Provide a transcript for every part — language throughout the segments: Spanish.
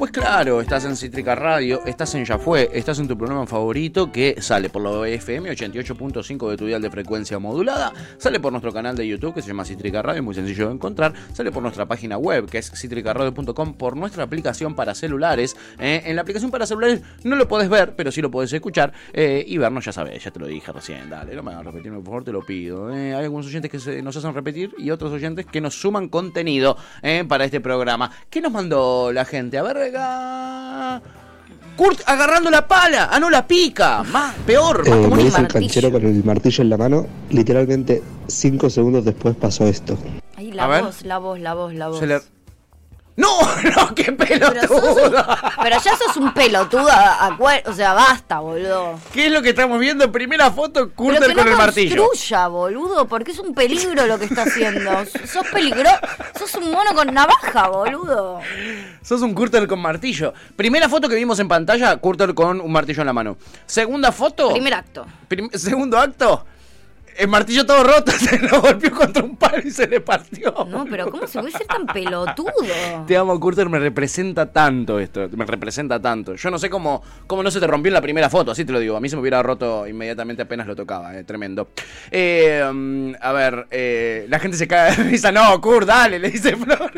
Pues claro, estás en Cítrica Radio, estás en Ya Fue, estás en tu programa favorito que sale por la FM 88.5 de tu dial de frecuencia modulada, sale por nuestro canal de YouTube que se llama Cítrica Radio, muy sencillo de encontrar, sale por nuestra página web que es citricaradio.com, por nuestra aplicación para celulares. eh, en la aplicación para celulares no lo podés ver, pero sí lo podés escuchar eh, y vernos, ya sabés, ya te lo dije recién, dale, no me hagas repetirme, por favor, te lo pido. eh. Hay algunos oyentes que se- nos hacen repetir y otros oyentes que nos suman contenido eh, para este programa. ¿Qué nos mandó la gente? A ver, acá. Kurt agarrando la pala, ah, no la pica, más, peor, más Eh, como me un dice el canchero con el martillo en la mano. Literalmente cinco segundos después pasó esto. Ahí A la ver. voz, la voz, la voz, la voz. Se le- ¡No! ¡No! ¡Qué Pero, sos un- pelotudo! pero ya sos un pelotudo, a- o sea, basta, boludo. ¿Qué es lo que estamos viendo? Primera foto, Pero Kurter que con no el martillo. construya, boludo, porque es un peligro lo que está haciendo. sos peligro, sos un mono con navaja, boludo. Sos un Kurter con martillo. Primera foto que vimos en pantalla, Kurter con un martillo en la mano. Segunda foto. Primer acto. prim- segundo acto. El martillo todo roto, se lo golpeó contra un palo y se le partió. No, pero ¿cómo se puede ser tan pelotudo? Te amo, Kurter, me representa tanto esto, me representa tanto. Yo no sé cómo, cómo no se te rompió en la primera foto, así te lo digo. A mí se me hubiera roto inmediatamente apenas lo tocaba, eh, tremendo. Eh, mm, a ver, eh, la gente se cae de risa. No, Kurt, dale, le dice Flor.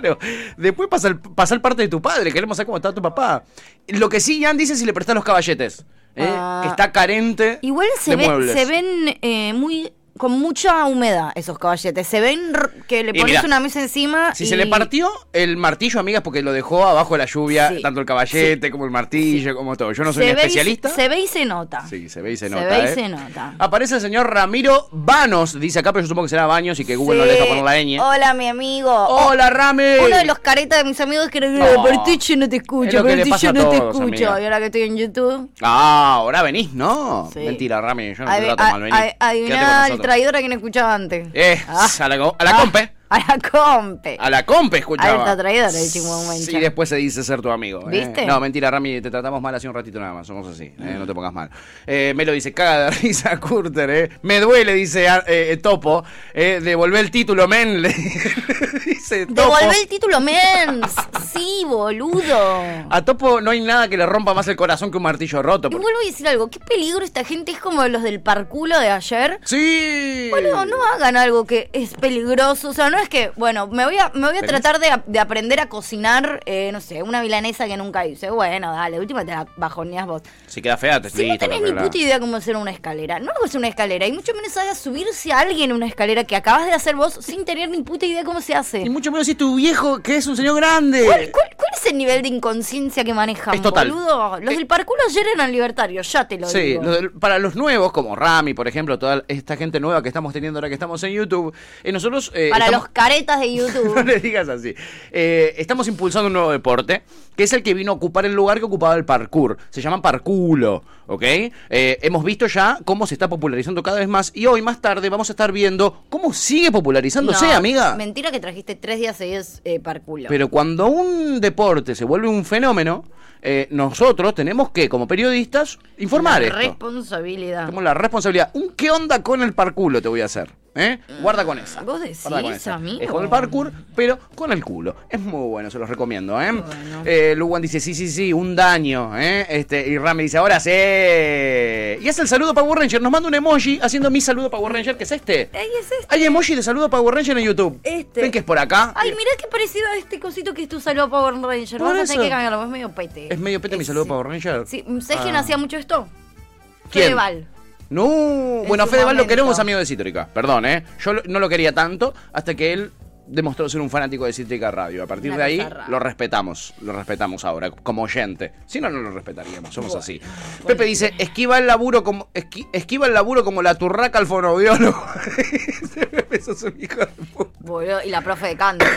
Claro. Después pasa el, pasa el parte de tu padre, queremos saber cómo está tu papá. Lo que sí, Ian dice si le prestas los caballetes. eh, Ah. que está carente Igual se, de ve- muebles. se ven eh, muy con mucha humedad esos caballetes. Se ven que le pones una mesa encima. Si y- se le partió el martillo, amigas, porque lo dejó abajo de la lluvia, Sí. tanto el caballete como el martillo, como todo. Yo no soy se un y- especialista. se ve y se nota. Sí, se ve y se Se nota. ve y ¿eh? se nota. Aparece el señor Ramiro Vanos, dice acá, pero yo supongo que será Baños y que Google no le deja poner la ñ. Hola, mi amigo. Hola, Rami. Uno de los caretas de mis amigos que Oh. Berticho no te Es escucho, a no te escucho. amiga. Y ahora que estoy en YouTube. Ah, ahora venís, ¿no? Sí. Mentira, Rami, yo no te trato mal, vení. A- traidor a quien escuchaba antes. Eh, Ah. a la, a la Ah, compe. A la compe. A la compe escuchaba. Alta traidora el chimomencha. Sí, después se dice ser tu amigo. ¿eh? ¿Viste? No, mentira, Rami, te tratamos mal hace un ratito nada más. Somos así, ¿eh? no te pongas mal. Eh, me lo dice, caga de risa, Curter, ¿eh? Me duele, dice ah, eh, Topo. Eh, devolvé el título, men. Topo. Devolvé el título mens. Sí, boludo. A Topo no hay nada que le rompa más el corazón que un martillo roto. Y porque- vuelvo a decir algo. Qué peligro esta gente es como los del parculo de ayer. ¡Sí! Bueno, no hagan algo que es peligroso. O sea, no es que, bueno, me voy a, me voy a ¿Tenés? tratar de, de aprender a cocinar, eh, no sé, una milanesa que nunca hice. Bueno, dale, última te la bajoneas vos. Si queda fea, te Si no tenés ni puta idea cómo hacer una escalera, no hagas una escalera, y mucho menos hagas subirse a alguien una escalera que acabas de hacer vos sin tener ni puta idea cómo se hace. Y mucho menos si es tu viejo, que es un señor grande. ¿Cuál, cuál- cuál es el nivel de inconsciencia que manejan, Es total. boludo? Los Eh, del parkour ayer eran libertarios, ya te lo Sí, digo. del- para los nuevos, como Rami, por ejemplo, toda esta gente nueva que estamos teniendo ahora que estamos en YouTube, eh, nosotros... eh, Para estamos- los caretas de no YouTube. le digas así. Eh, estamos impulsando un nuevo deporte, que es el que vino a ocupar el lugar que ocupaba el parkour. Se llama parculo, ¿ok? Hemos visto ya cómo se está popularizando cada vez más y hoy más tarde vamos a estar viendo cómo sigue popularizándose, No, amiga. Mentira que trajiste tres días seguidos eh. Pero cuando un deporte se vuelve un fenómeno, eh, nosotros tenemos que, como periodistas, informar La esto. responsabilidad. Tenemos la responsabilidad. ¿Un qué onda con el parculo te voy a hacer? ¿Eh? Guarda con esa. ¿Vos decís, con esa. amigo? Es con el parkour, pero con el culo. Es muy bueno, se los recomiendo, ¿eh? Bueno. Eh, Luwan dice, sí, sí, sí, un daño, ¿eh? Este, y Rami dice, ahora sí. Y hace el saludo Power Ranger. Nos manda un emoji haciendo mi saludo Power Ranger, que es este. Ahí es este. Hay emoji de saludo Power Ranger en YouTube. Este. ¿Ven que es por acá? Ay, mirá qué parecido a este cosito que es tu saludo Power Ranger. Por a eso. tener que cambiarlo, es medio pete. ¿Es medio pete mi saludo Power Ranger? Sí, ¿sabes quién Ah. hacía mucho esto? ¿Quién? Fedeval. No, bueno, a Fedeval lo queremos amigo de Cítrica. Perdón, ¿eh? Yo no lo quería tanto hasta que él demostró ser un fanático de Cítrica Radio. A partir Una de ahí rara. lo respetamos, lo respetamos ahora como oyente. Si no, no lo respetaríamos, somos así. Pepe dice, esquiva el laburo como esqui- esquiva el laburo como la turraca al fonoaudiólogo. Pepe, sos un hijo de puta. Boludo, y la profe de canto.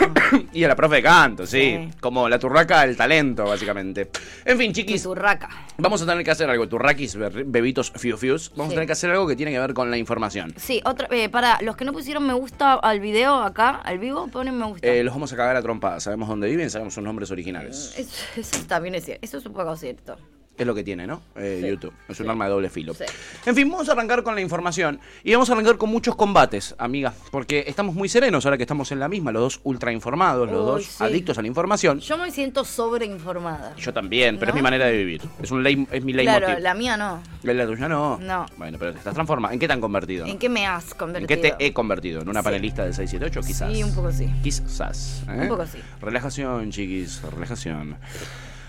Y a la profe de canto, sí. Sí. Como la turraca del talento, básicamente. En fin, chiquis, turraca. vamos a tener que hacer algo. Turraquis, be- bebitos, fiu fius. Vamos Sí. a tener que hacer algo que tiene que ver con la información. Sí, otra, eh, para los que no pusieron me gusta al video acá, al vivo, ponen me gusta. Eh, los vamos a cagar a trompadas. Sabemos dónde viven, sabemos sus nombres originales. Eso, eso también es cierto. Eso es un poco cierto. Es lo que tiene, ¿no? Eh, Sí. YouTube. Es un Sí. arma de doble filo. Sí. En fin, vamos a arrancar con la información. Y vamos a arrancar con muchos combates, amiga. Porque estamos muy serenos ahora que estamos en la misma, los dos ultra informados, los Uy, dos adictos a la información. Yo me siento sobreinformada. Yo también, pero es mi manera de vivir. Es, un ley, es mi Claro, leitmotiv. la mía no. ¿La, la tuya no? No. Bueno, pero te estás transformando. ¿En qué te han convertido? ¿En qué me has ¿En convertido? qué te he convertido? ¿En una panelista del 678? Quizás. Sí, un poco sí. Quizás. ¿eh? Un poco sí. Relajación, chiquis, relajación.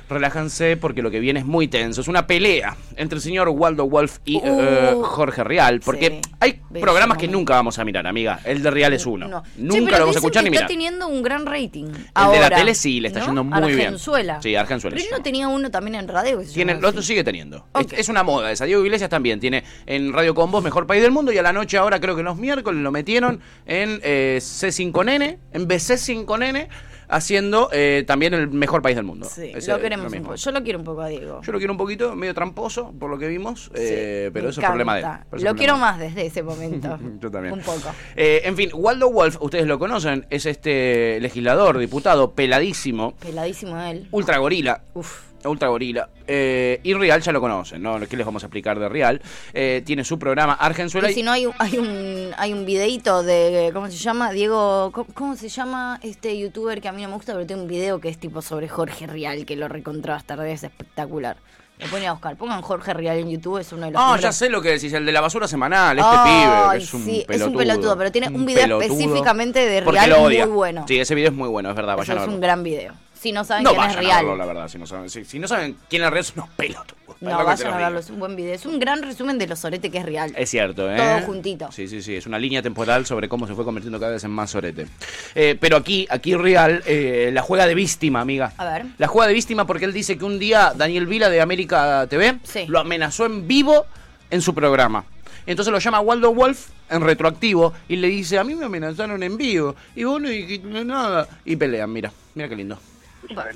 Relájanse porque lo que viene es muy tenso. Es una pelea entre el señor Waldo Wolf y Uh, eh, Jorge Rial. Porque sí. hay programas que nunca vamos a mirar, amiga. El de Rial es uno. No. Nunca lo vamos a escuchar que ni mirar. Está teniendo un gran rating. El ahora, de la tele sí, le está ¿no? yendo muy bien. Argenzuela. Sí, Argenzuela Pero él no tenía uno también en radio. Tiene, el otro sigue teniendo. Es, es una moda esa. Diego Iglesias también tiene en Radio Combos Mejor País del Mundo y a la noche ahora creo que los miércoles lo metieron en eh, C5N, en BC5N, haciendo eh, también el Mejor País del Mundo. Sí, Ese- lo queremos un mismo. poco. Yo lo quiero un poco a Diego. Yo lo quiero un poquito, medio tramposo, por lo que vimos, eh, Sí, pero eso es problema de él. Lo quiero más desde ese momento. Yo también. Un poco. Eh, en fin, Waldo Wolf, ustedes lo conocen, es este legislador, diputado, peladísimo, Peladísimo él. ultra gorila. Uf. Ultra Gorila. Eh, y Real ya lo conocen, ¿no? ¿Qué les vamos a explicar de Real? Eh, tiene su programa Argenzuela. Y si no hay un, hay un hay un videito de ¿cómo se llama? Diego, ¿cómo, cómo se llama este youtuber que a mí no me gusta, pero tiene un video que es tipo sobre Jorge Rial que lo recontra bastarde, es espectacular. Lo ponen a buscar, pongan Jorge Rial en YouTube, es uno de los Ah, ya sé lo que decís, el de la basura semanal, este Ay, pibe, que es un sí, es un pelotudo. pelotudo, pero tiene un video pelotudo, específicamente de Real muy bueno. Sí, ese video es muy bueno, es verdad, Eso es un gran video. Si no saben no quién es vayan a Real. verlo, la verdad, si no saben, si, si no saben quién es Real, son unos pelotudos. No, vayan a verlo, es un buen video. Es un gran resumen de lo sorete que es Real. Es cierto, ¿eh? Todo juntito. Sí, sí, sí. Es una línea temporal sobre cómo se fue convirtiendo cada vez en más sorete. Eh, pero aquí, aquí Real eh, la juega de víctima, amiga. A ver. La juega de víctima porque él dice que un día Daniel Vila de América TV Sí. lo amenazó en vivo en su programa. Entonces lo llama Waldo Wolf en retroactivo y le dice, a mí me amenazaron en vivo y vos no dijiste nada. Y pelean, mira, mira qué lindo.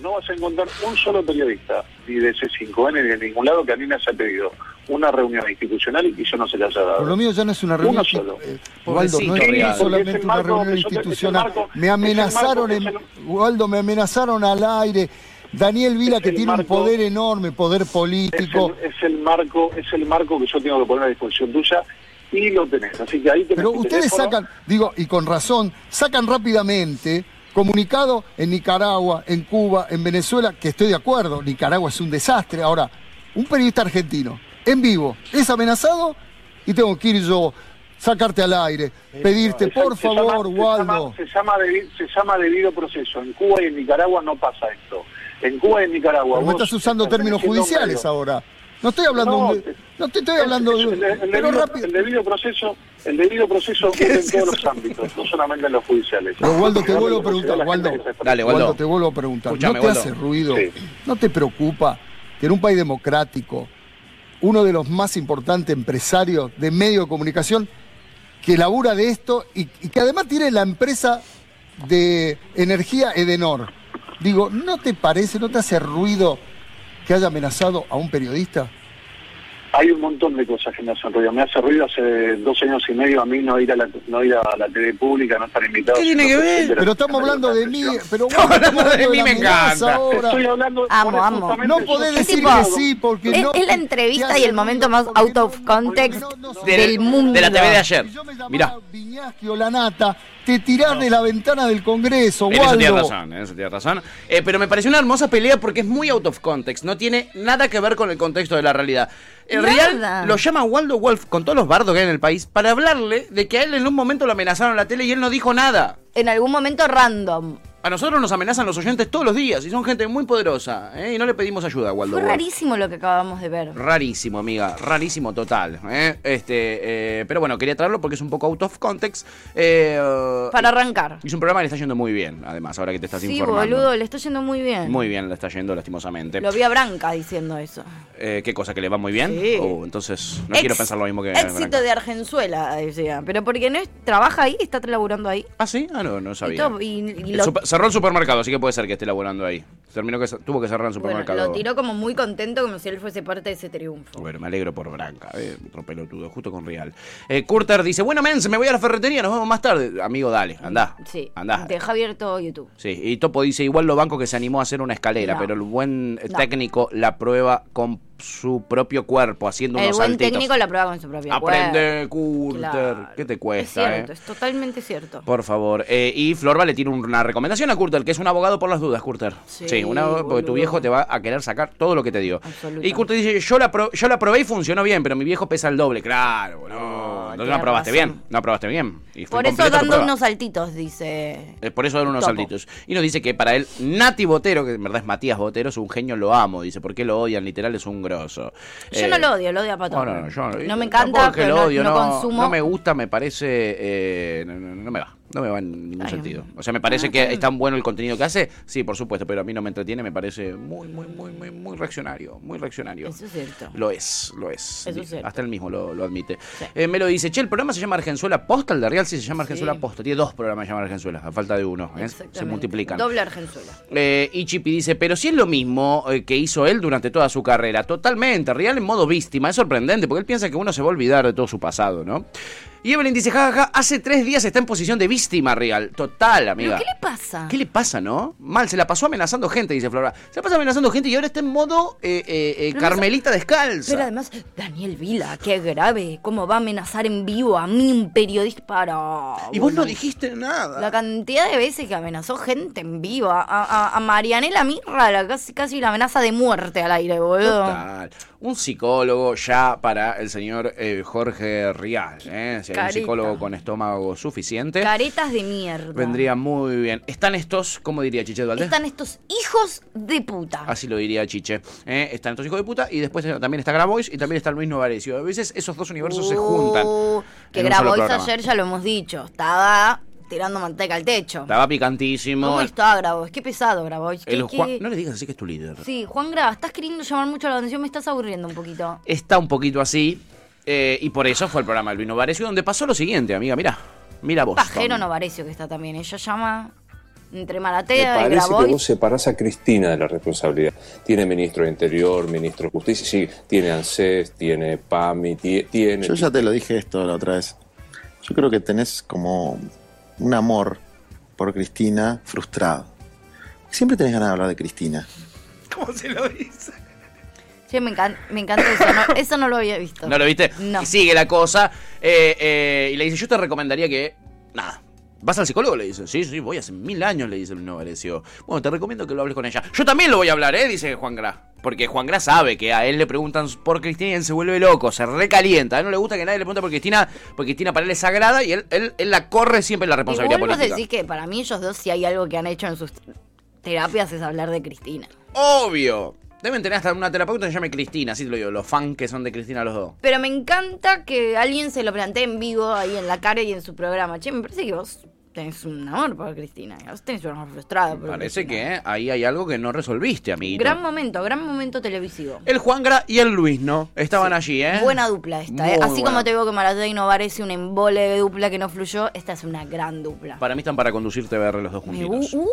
No vas a encontrar un solo periodista, ni de C5N ni de ningún lado, que a mí me haya pedido una reunión institucional y que yo no se la haya dado. Por lo mío ya no es una reunión. Uno solo. eh, Waldo, no es solamente una reunión institucional. marco- me amenazaron, Waldo, me amenazaron al aire. Daniel Vila, Es que tiene un poder enorme, poder Es político. el, es el marco, es el marco que yo tengo que poner a disposición tuya y lo tenés. Así que ahí tenés Pero ustedes teléfono. sacan, digo, y con razón, sacan rápidamente comunicado en Nicaragua, en Cuba, en Venezuela, que estoy de acuerdo, Nicaragua es un desastre. Ahora, un periodista argentino, en vivo, es amenazado y tengo que ir yo, sacarte al aire, pedirte, por se llama- favor, se Waldo. llama- Se llama, se llama debido proceso. En Cuba y en Nicaragua no pasa esto. En Cuba y en Nicaragua. Pero vos estás usando términos judiciales ahora. No estoy hablando No, de- te- no te estoy hablando El, de, el- el pero debido, rápido. el debido proceso, el debido proceso ocurre en todos los ámbitos, no solamente en los judiciales. Pero Waldo, te vuelvo a preguntar, Waldo. Dale, Waldo, Waldo. te vuelvo a preguntar, ¿no te Waldo. hace ruido? Sí. ¿No te preocupa que en un país democrático, uno de los más importantes empresarios de medio de comunicación, que labura de esto y, y que además tiene la empresa de energía Edenor, digo, ¿no te parece, no te hace ruido que haya amenazado a un periodista? Hay un montón de cosas que me hacen ruido. Me hace ruido hace dos años y medio a mí no ir a la, no ir a la TV pública, no estar invitado. ¿Qué tiene que ver? de Pero estamos hablando de mí, pero Estamos bueno, hablando de mí, la me encanta. ahora. Estoy hablando Amo, por- amo. No podés decir tipo- que sí, porque Es, no. es la entrevista y el momento más out of context porque no- no- del, mundo. de la TV de ayer. Si yo me llamara Mirá. Viñaski o La Nata, te tirás de la ventana del Congreso, En eso tiene Waldo. razón, en eso tiene razón. Eh, pero me pareció una hermosa pelea porque es muy out of context. No tiene nada que ver con el contexto de la realidad. El Nada. Real lo llama Waldo Wolf con todos los bardos que hay en el país para hablarle de que a él en un momento lo amenazaron en la tele y él no dijo nada. En algún momento random. A nosotros nos amenazan los oyentes todos los días y son gente muy poderosa. ¿eh? Y no le pedimos ayuda a Waldo Fue rarísimo lo que acabamos de ver. Rarísimo, amiga, rarísimo total. ¿eh? Este, eh, pero bueno, quería traerlo porque es un poco out of context. Eh, Para arrancar. es un programa que le está yendo muy bien, además, ahora que te estás Sí, informando. boludo, le está yendo muy bien. Muy bien, le está yendo lastimosamente. Lo vi a Branca diciendo eso. Eh, ¿Qué cosa? ¿Que le va muy bien? Sí. Oh, entonces, no Ex- quiero pensar lo mismo que... Éxito de Argenzuela, decía. Pero porque no es, trabaja ahí, está laburando ahí. Ah, sí, ah, no, no Y sabía. todo, y- y lo, cerró el supermercado, así que puede ser que esté laburando ahí. Terminó que tuvo que cerrar el bueno, supermercado. lo tiró como muy contento, como si él fuese parte de ese triunfo. Bueno, me alegro por Branca, eh, otro pelotudo, justo con Real. Eh, Curter dice, bueno, mens, me voy a la ferretería, nos vemos más tarde. Amigo, dale, andá. Sí, Andá. deja abierto YouTube. Sí, y Topo dice, igual lo banco que se animó a hacer una escalera, No. pero el buen No. técnico la prueba con su propio cuerpo, haciendo El unos buen saltitos. técnico la prueba con su propio Aprende, cuerpo. Curter. Claro. ¿Qué te Es cuesta, cierto, eh? es totalmente cierto. Por favor. Eh, y Florba le tiene una recomendación a Curter, que es un abogado por las dudas, Curter. Sí, una, porque tu viejo te va a querer sacar todo lo que te dio. Y Curter dice, yo la, pro- yo la probé y funcionó bien, pero mi viejo pesa el doble. Claro. No, Entonces no aprobaste razón. bien. No aprobaste bien. Y Por eso dando unos saltitos, dice. Eh, por eso dan unos Topo. saltitos. Y nos dice que para él, Nati Botero, que en verdad es Matías Botero, es un genio, lo amo. Dice, ¿por qué lo odian? Literal es un grosso. Yo Eh, no lo odio, lo odio a Pato. no, no, no, yo No me encanta, pero lo odio, no, no, consumo. no me gusta, me parece. eh, no, no- no me va. No me va en ningún Ay, sentido. O sea, me parece ah, que es tan bueno el contenido que hace, sí, por supuesto, pero a mí no me entretiene, me parece muy, muy, muy, muy, muy reaccionario. Muy reaccionario. Eso es cierto. Lo es, lo es. Eso es cierto. Hasta él mismo lo, lo admite. Sí. Eh, me lo dice, che, el programa se llama Argenzuela Posta, el de Real sí se llama Sí. Argenzuela Posta. Tiene dos programas llamados Argenzuela, a falta de uno. ¿eh? Se multiplican. Doble Argenzuela. Eh, y Chipi dice, pero si es lo mismo eh, que hizo él durante toda su carrera. Totalmente, Real en modo víctima. Es sorprendente porque él piensa que uno se va a olvidar de todo su pasado, ¿no? Y Evelyn dice, jajaja, hace tres días está en posición de víctima Real. Total, amiga. ¿Pero qué le pasa? ¿Qué le pasa, no? Mal, se la pasó amenazando gente, dice Flora. Se la pasa amenazando gente y ahora está en modo eh, eh, eh, Carmelita descalza. Pero además, Daniel Vila, qué grave. ¿Cómo va a amenazar en vivo a mí, un periodista? Para. y vos no dijiste nada. La cantidad de veces que amenazó gente en vivo. A, a- a Marianela Mirra, la, casi, casi la amenaza de muerte al aire, boludo. Total. Un psicólogo ya para el señor eh, Jorge Rial. ¿eh? Si hay un psicólogo con estómago suficiente, Caretas de mierda. vendría muy bien. Están estos, ¿cómo diría Chiche Dualde? Están estos hijos de puta. Así lo diría Chiche. ¿eh? Están estos hijos de puta y después eh, también está Grabois y también está Luis Novarecio. A veces esos dos universos se juntan. Uh, Que un solo Grabois ayer ya lo hemos dicho. Estaba tirando manteca al techo. Estaba picantísimo. ¿Cómo está Grabois? Qué pesado Grabois. ¿Qué- El qué- Juan- No le digas así que es tu líder. Sí, Juan Gra, estás queriendo llamar mucho la atención, me estás aburriendo un poquito. Está un poquito así. Eh, y por eso fue el programa del Luis Novarecio donde pasó lo siguiente, amiga. Mira. Mira vos. Pajero Novarecio que está también. Ella llama entre Me Maratea y parece que vos separás a Cristina de la responsabilidad. Tiene ministro de Interior, ministro de Justicia, sí, tiene ANSES, tiene PAMI, ti- tiene... Yo ya te lo dije esto la otra vez. Yo creo que tenés como un amor por Cristina frustrado. Siempre tenés ganas de hablar de Cristina. ¿Cómo se lo dice? Sí, me, encan- me encanta eso. No, eso no lo había visto. ¿No lo viste? No. Y sigue la cosa. eh, eh, y le dice, yo te recomendaría que... Nada. ¿Vas al psicólogo? Le dice. Sí, sí, voy hace mil años, le dice el Novarecio. Bueno, te recomiendo que lo hables con ella. Yo también lo voy a hablar, ¿eh? Dice Juan Gra. Porque Juan Gra sabe que a él le preguntan por Cristina y él se vuelve loco, se recalienta. A él no le gusta que nadie le pregunte por Cristina, porque Cristina para él es sagrada y él, él, él la corre siempre la responsabilidad Igual vos política. decís que para mí ellos dos, si hay algo que han hecho en sus terapias es hablar de Cristina. Obvio. Deben tener hasta una terapeuta que se llame Cristina, así te lo digo. Los fans que son de Cristina los dos. Pero me encanta que alguien se lo plantee en vivo ahí en la cara y en su programa. Che, me parece que vos tenés un amor por Cristina. Vos tenés un amor frustrado por Parece Cristina. que ahí hay algo que no resolviste, amiguito. Gran momento, gran momento televisivo. El Juangra y el Luis, ¿no? Estaban allí, ¿eh? Buena dupla esta, ¿eh? Así buena. como te digo que Maratea y Novar es un embole de dupla que no fluyó, esta es una gran dupla. Para mí están para conducir TBR los dos juntitos. uh,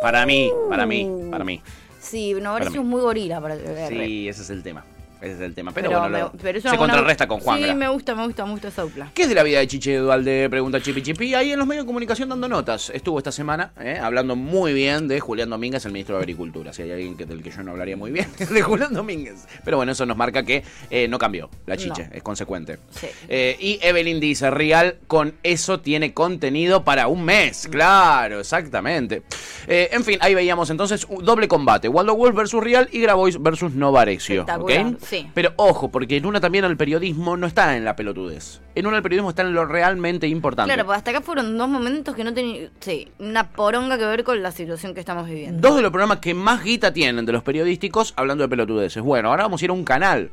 Para mí, para mí, para mí. Sí, Novar Para es muy gorila para. Sí, ese es el tema. Ese es el tema. Pero, bueno, me- pero se buena- contrarresta con Juangra. Sí, me gusta, me gusta, me gusta esa dupla. ¿Qué es de la vida de Chiche Dualde? Pregunta Chipi Chipi. Ahí en los medios de comunicación dando notas. Estuvo esta semana eh, hablando muy bien de Julián Domínguez, el ministro de Agricultura. Si hay alguien que, del que yo no hablaría muy bien, es de Julián Domínguez. Pero bueno, eso nos marca que eh, no cambió la Chiche, No. es consecuente. Sí. Eh, y Evelyn dice, Real, con eso tiene contenido para un mes. Claro, exactamente. Eh, en fin, ahí veíamos entonces un doble combate. Waldo Wolf versus Real y Grabois versus. Espectacular, ¿ok? Sí. Pero ojo, porque en una también el periodismo no está en la pelotudez. En una el periodismo está en lo realmente importante. Claro, pues hasta acá fueron dos momentos que no tenían, sí, una poronga que ver con la situación que estamos viviendo. Dos de los programas que más guita tienen de los periodísticos hablando de pelotudeces. Bueno, ahora vamos a ir a un canal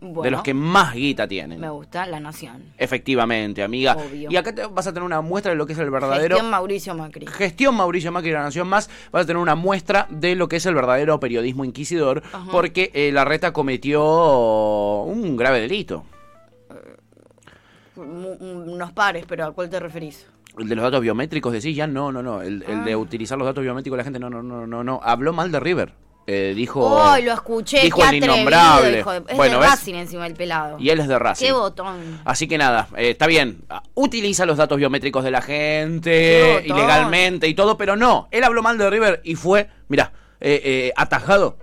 de los que más guita tienen. me gusta La Nación. Efectivamente, amiga. Obvio. Y acá te vas a tener una muestra de lo que es el verdadero... Gestión Mauricio Macri. Gestión Mauricio Macri La Nación Más, vas a tener una muestra de lo que es el verdadero periodismo inquisidor, Ajá. porque eh, la reta cometió un grave delito. Mu- Unos pares, pero ¿a cuál te referís? El de los datos biométricos, decís ya, no, no, no. El, el de Ah. utilizar los datos biométricos de la gente, no, no, no, no, no. Habló mal de River. Eh, dijo. ¡Ay, lo escuché! Dijo qué el innombrable. hijo de- Es Bueno, de ¿ves? Racing encima el pelado. Y él es de Racing. ¡Qué botón! Así que nada, eh, está bien. Utiliza los datos biométricos de la gente ilegalmente y todo, pero no. Él habló mal de River y fue, mira, eh, eh, atajado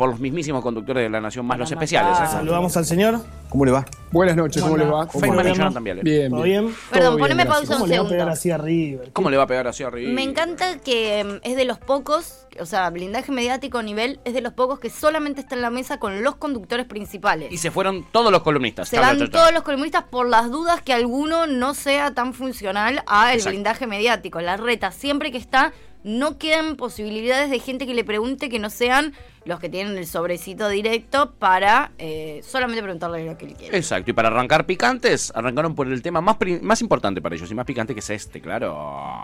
por los mismísimos conductores de la Nación, más los especiales. ¿eh? Saludamos al señor. ¿Cómo le va? Buenas noches, ¿cómo, ¿Cómo le va? Feynman y bien? Jonathan Viale. Bien, ¿Todo bien. Perdón, poneme pausa ¿Cómo un le va a pegar segundo. así a River? ¿Cómo le va a pegar así arriba? Me encanta que mm, es de los pocos, o sea, blindaje mediático a nivel, es de los pocos que solamente está en la mesa con los conductores principales. Y se fueron todos los columnistas. Se van todos los columnistas por las dudas que alguno no sea tan funcional a el blindaje mediático. La reta, siempre que está, no quedan posibilidades de gente que le pregunte que no sean los que tienen el sobrecito directo para eh, solamente preguntarle lo que él quiere. Exacto, y para arrancar picantes, arrancaron por el tema más, más importante para ellos y más picante que es este, claro.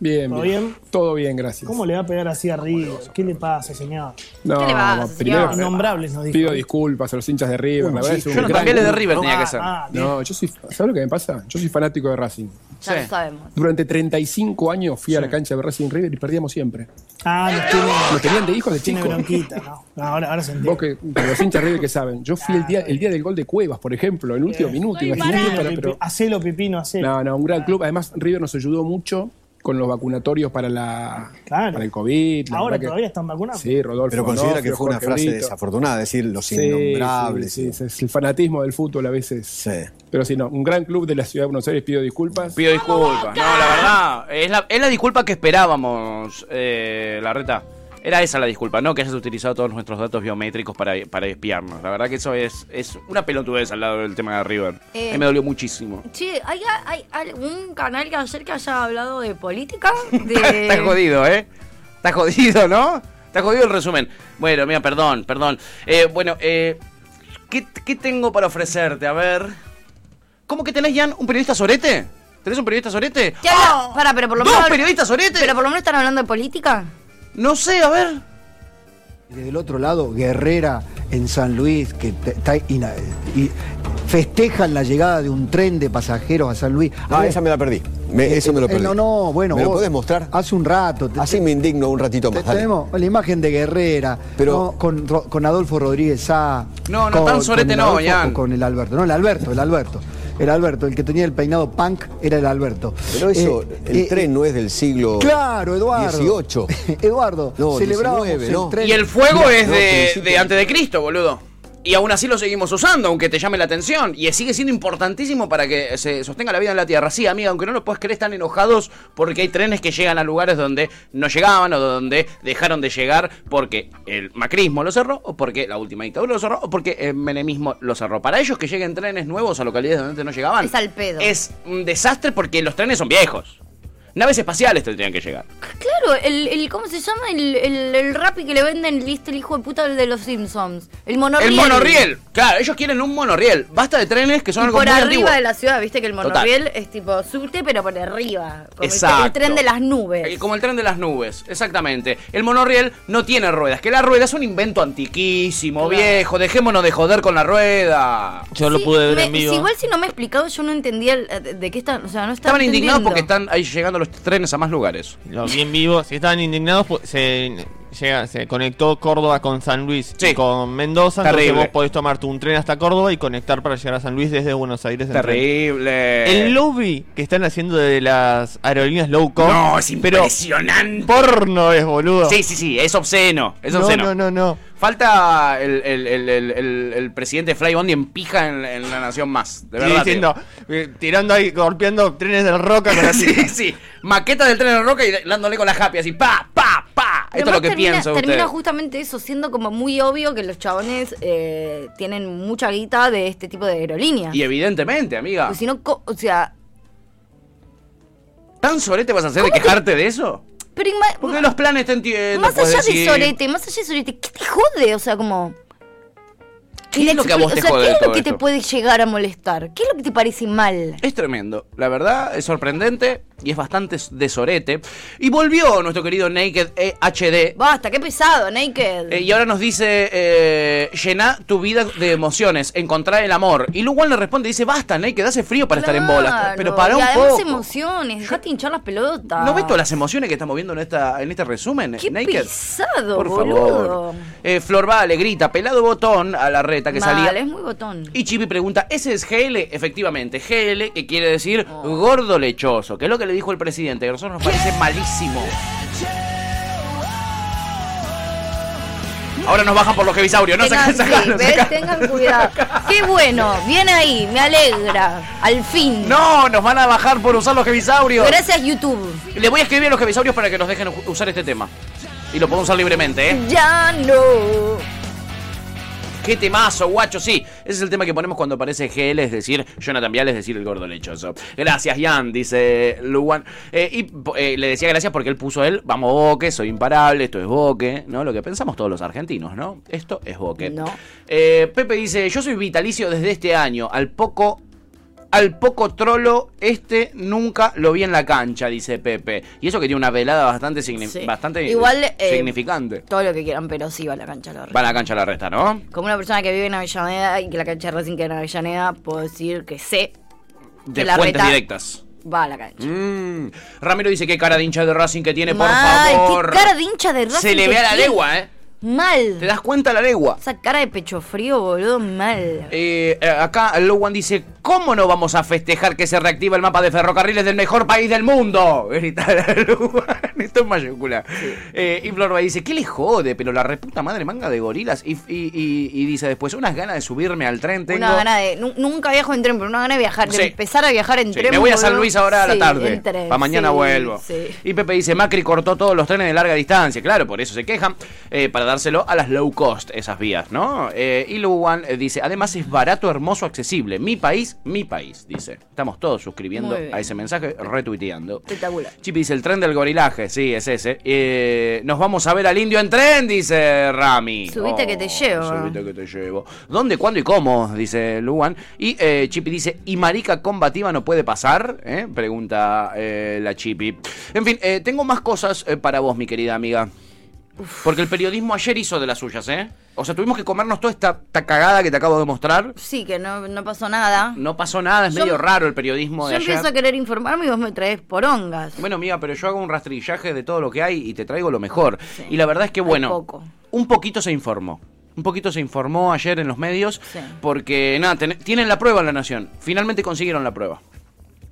Bien, ¿Todo bien. bien? Todo bien, gracias. ¿Cómo le va a pegar así a River? ¿Qué le pasa, señor? No, ¿Qué le pasa, primero señor? Innombrables nos dijo. pido disculpas a los hinchas de River. la verdad es un Yo no también le de. River tenía Ah, que ser. ah. No, yo soy. ¿Sabes lo que me pasa? Yo soy fanático de Racing. Ya Sí. lo sabemos. Durante 35 años fui a la cancha de Racing River y perdíamos siempre. Ah, nos tiene, ¿Lo tenían de hijos de tiene chicos? Bronquita, ¿no? No, Ahora, ahora se entiende. Vos que, que los hinchas de River que saben. Yo fui el día, el día del gol de Cuevas, por ejemplo, en último minuto. Imagínate, Hacelo, pero- Hacelo, Pipino, hacelo. No, no, un gran club. Además, River nos ayudó mucho con los vacunatorios para la Claro. para el COVID. la Ahora que- todavía están vacunados. Sí, Rodolfo. Pero considera que fue una Jorge frase Brito. desafortunada, decir los Sí, innombrables. sí, sí, es el fanatismo del fútbol a veces. Sí. Pero sí, no, un gran club de la ciudad de Buenos Aires, pido disculpas. Pido disculpas. No, la verdad, es la, es la disculpa que esperábamos, eh, la reta. Era esa la disculpa, no que hayas utilizado todos nuestros datos biométricos para, para espiarnos. La verdad que eso es, es una pelotudez al lado del tema de River. Eh, A mí me dolió muchísimo. Che, ¿hay, hay algún canal que ayer que haya hablado de política? De... Está jodido, ¿eh? Está jodido, ¿no? Está jodido el resumen. Bueno, mira, perdón, perdón. Eh, bueno, eh, ¿qué, qué tengo para ofrecerte? A ver. ¿Cómo que tenés, Jan, un periodista sorete? ¿Tenés un periodista sorete? ¿Qué habla? Para, pero por lo ¡Dos menos. periodistas sorete! Pero por lo menos están hablando de política. No sé, a ver. Desde el otro lado, Guerrera en San Luis, que está y festejan la llegada de un tren de pasajeros a San Luis. Ah, ver, esa me la perdí. Me- eso me lo eh, perdí. no, no, bueno. ¿Me lo podés mostrar? Hace un rato. te- Así me indigno un ratito más. tenemos la imagen de Guerrera, Pero- ¿no? con, Ro- con Adolfo Rodríguez Sá. No, no, con- tan sorete no, o Con el Alberto. No, el Alberto, el Alberto. El Alberto, el que tenía el peinado punk era el Alberto. Pero eso, Eh, el eh, tren no es del siglo Claro, Eduardo. 18. Eduardo, No, celebrábamos 19, el ¿no? tren. Y el fuego es no, de, de antes de Cristo, boludo. Y aún así lo seguimos usando, aunque te llame la atención. Y sigue siendo importantísimo para que se sostenga la vida en la Tierra. Sí, amiga, aunque no lo puedas creer, están enojados porque hay trenes que llegan a lugares donde no llegaban o donde dejaron de llegar porque el macrismo lo cerró, o porque la última dictadura lo cerró, o porque el menemismo lo cerró. Para ellos que lleguen trenes nuevos a localidades donde no llegaban, Es al pedo. es un desastre porque los trenes son viejos. Naves espaciales tendrían que llegar. Claro, el, el ¿cómo se llama? El, el, el que le venden, viste, el hijo de puta de los Simpsons. El monorriel. El monorriel. Claro, ellos quieren un monorriel. Basta de trenes que son Y algo por muy arriba antiguo. de la ciudad, viste que el Total. monorriel es tipo subte, pero por arriba. Como el- Exacto. El, tren de las nubes. Eh, Como el tren de las nubes, exactamente. El monorriel no tiene ruedas, que la rueda es un invento antiquísimo, Claro. viejo. Dejémonos de joder con la rueda. Yo lo pude ver me- en vivo. si igual si no me he explicado, yo no entendía de, qué están. O sea, no estaba Estaban indignados porque están ahí llegando los trenes a más lugares. Lo vi en vivo. Si estaban indignados, pues, se, llega, se conectó Córdoba con San Luis Sí. y con Mendoza. Entonces Terrible. vos podés tomarte un tren hasta Córdoba y conectar para llegar a San Luis desde Buenos Aires. en tren. Terrible. El lobby que están haciendo de las aerolíneas low cost. No, es pero impresionante. porno es, boludo. Sí, sí, sí, es obsceno. Es no, obsceno. no, no, no. Falta el, el, el, el, el- el presidente Fly Bondi en pija en, en la nación más. De verdad. te diciendo, eh, tirando ahí, golpeando trenes del roca con la sí, sí. Maqueta del tren de roca y dándole con la happy así, pa, pa, pa. Esto es lo que termina, justamente eso, siendo como muy obvio que los chabones eh, tienen mucha guita de este tipo de aerolíneas. Y evidentemente, amiga. Pues si no, o sea, ¿Tan sorete vas a hacer de quejarte de eso? pero Porque los planes te entiendo. más allá de sorete, más allá de sorete, ¿qué te jode? O sea, como... ¿Qué es lo que a vos o te sea, jode ¿Qué es lo que te puede llegar a molestar? ¿Qué es lo que te parece mal? Es tremendo, la verdad, es sorprendente y es bastante de sorete. Y volvió nuestro querido Naked eh, HD. Basta, qué pesado, Naked. eh, y ahora nos dice, eh, llená tu vida de emociones, encontrar el amor. Y Luwan le responde, dice, basta, Naked, hace frío para estar en bolas. Pero para y un además poco. emociones, dejate hinchar las pelotas. ¿No ves todas las emociones que estamos viendo en, esta, en este resumen? Qué Naked? pesado, Por boludo. favor. Eh, Flor Vale grita, pelado botón a la que Mal, salía. es muy botón. Y Chipi pregunta, ¿ese es GL? Efectivamente, GL, que quiere decir gordo lechoso, que es lo que le dijo el presidente, que a nosotros nos parece malísimo. Ahora nos bajan por los jevisaurios, no Tengan, sacan, sí, sacan, ¿ves? sacan. Tengan cuidado. Qué bueno, viene ahí, me alegra. Al fin. No, nos van a bajar por usar los jevisaurios. Gracias, YouTube. Le voy a escribir a los jevisaurios para que nos dejen usar este tema. Y lo podemos usar libremente, ¿eh? Ya no. Qué temazo, guacho, sí. Ese es el tema que ponemos cuando aparece GL, es decir, Jonathan Vial, es decir, el gordo lechoso. Gracias, Jan, dice Luan. Eh, y eh, le decía gracias porque él puso él, vamos Boque, soy imparable, esto es Boque, ¿no? Lo que pensamos todos los argentinos, ¿no? Esto es Boque. No. Eh, Pepe dice, yo soy vitalicio desde este año, al poco... Al poco trolo, este nunca lo vi en la cancha, dice Pepe. Y eso que tiene una velada bastante, signi- Sí. bastante Igual, eh, significante. Todo lo que quieran, pero sí va a la cancha la Va a la cancha la resta, ¿no? Como una persona que vive en Avellaneda y que la cancha de Racing queda en Avellaneda, puedo decir que sé De que la fuentes reta directas. va a la cancha. Mm. Ramiro dice qué cara de hincha de Racing que tiene, por favor. qué cara de hincha de Racing. Se le ve a la legua, ¿eh? Mal. ¿Te das cuenta la legua? Esa cara de pecho frío, boludo, mal. Eh, eh, acá Lowan dice, ¿cómo no vamos a festejar que se reactiva el mapa de ferrocarriles del mejor país del mundo? Grita Lowan, esto es mayúscula. Eh, y Florba dice, ¿qué le jode? Pero la reputa madre manga de gorilas. Y, y- y- y dice después, unas ganas de subirme al tren tengo. Una gana de. nu- Nunca viajo en tren, pero una gana de viajar, de Sí. empezar a viajar en Sí, tren. me voy a San. Luis ahora a la tarde. Para mañana vuelvo. Y Pepe dice, Macri cortó todos los trenes de larga distancia. Claro, por eso se quejan. eh, para dárselo a las low cost, esas vías, ¿no? Eh, y Luwan eh, dice, además es barato, hermoso, accesible. Mi país, mi país, dice. Estamos todos suscribiendo a ese mensaje, retuiteando. Espectacular. Chipi dice, el tren del gorilaje. Sí, es ese. Eh, nos vamos a ver al indio en tren, dice Rami. Subite que te llevo. Subite que te llevo. ¿Dónde, cuándo y cómo? Dice Luan. Y eh, Chipi dice, ¿y marica combativa no puede pasar? ¿Eh? Pregunta la Chipi. En fin, tengo más cosas para vos, mi querida amiga. Porque el periodismo ayer hizo de las suyas, ¿eh? O sea, tuvimos que comernos toda esta, esta cagada que te acabo de mostrar. Sí, que no, no pasó nada. No pasó nada, es Yo- medio raro el periodismo Yo de ayer. empiezo a querer informarme y vos me traes porongas. Bueno, mía, pero yo hago un rastrillaje de todo lo que hay y te traigo lo mejor. Y la verdad es que, bueno, un poquito se informó. Un poquito se informó ayer en los medios Sí. porque, nada, ten- tienen la prueba en la Nación. Finalmente consiguieron la prueba.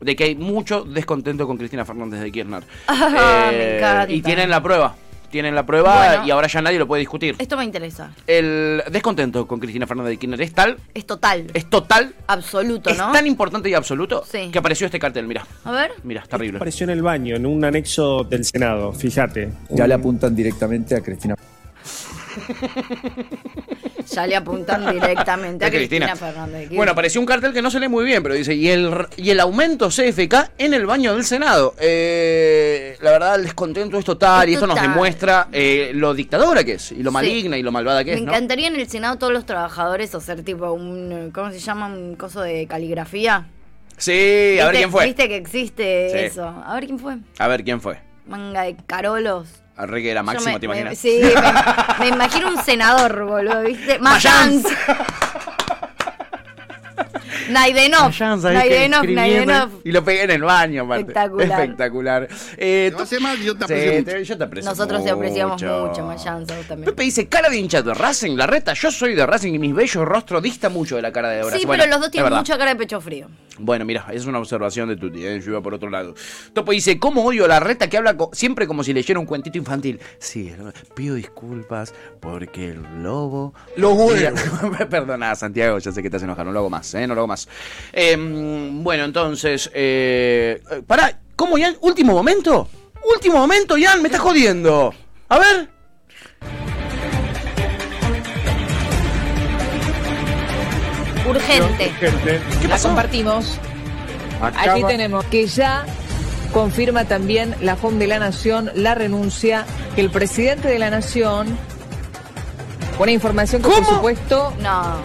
De que hay mucho descontento con Cristina Fernández de Kirchner. Ah, Eh, me encanta. y tienen la prueba. Tienen la prueba Bueno. y ahora ya nadie lo puede discutir. Esto me interesa. El descontento con Cristina Fernández de Kirchner es tal, Es total. es total, Absoluto, es ¿no? tan importante y absoluto Sí. que apareció este cartel. Mira, A ver. mira, terrible. Apareció en el baño, en un anexo del Senado, fíjate. Ya le apuntan directamente a Cristina. Ya le apuntan directamente a Cristina. Cristina, Fernández. de Bueno, apareció un cartel que no se lee muy bien, pero dice, y el, y el aumento CFK en el baño del Senado. Eh, la verdad, el descontento es total Es y esto nos demuestra eh, lo dictadora que es, y lo Sí. maligna y lo malvada que Me es, ¿no? encantaría en el Senado todos los trabajadores hacer tipo un, ¿cómo se llama? Un coso de caligrafía. Sí, a ver ¿Viste- quién fue. Viste que existe Sí. eso. A ver quién fue. A ver quién fue. Manga de carolos. Arre que era máximo, me- ¿te me- imaginas? sí, me, me imagino un senador, boludo, ¿viste? Mayans. Naidenov. Naidenov, Naidenov. Y lo pegué en el baño, aparte. Espectacular. Espectacular. Eh, tú- mal, yo te Sí, aprecio mucho. te- yo te aprecio Nosotros te apreciamos mucho. mucho, Mayans, a vos también. Pepe dice, cara de hincha de Racing, la reta, yo soy de Racing y mi bello rostro dista mucho de la cara de Horacio. Sí, Bueno, pero los dos tienen mucha cara de pecho frío. Bueno, mira, es una observación de Tuti, ¿eh? yo iba por otro lado. Topo dice, ¿cómo odio a la reta que habla co- siempre como si leyera un cuentito infantil? Sí, pido disculpas porque el lobo... Los huevos. Perdona, Santiago, ya sé que te has enojado, no lo hago más, ¿eh? No lo hago más. Eh, bueno, entonces, eh, pará, ¿cómo, Ian? ¿Último momento? ¿Último momento, Ian? Me estás jodiendo. A ver... Urgente. La compartimos. Acaba- Aquí tenemos que ya confirma también la FOM de la Nación la renuncia que el presidente de la Nación. Una información que por supuesto No.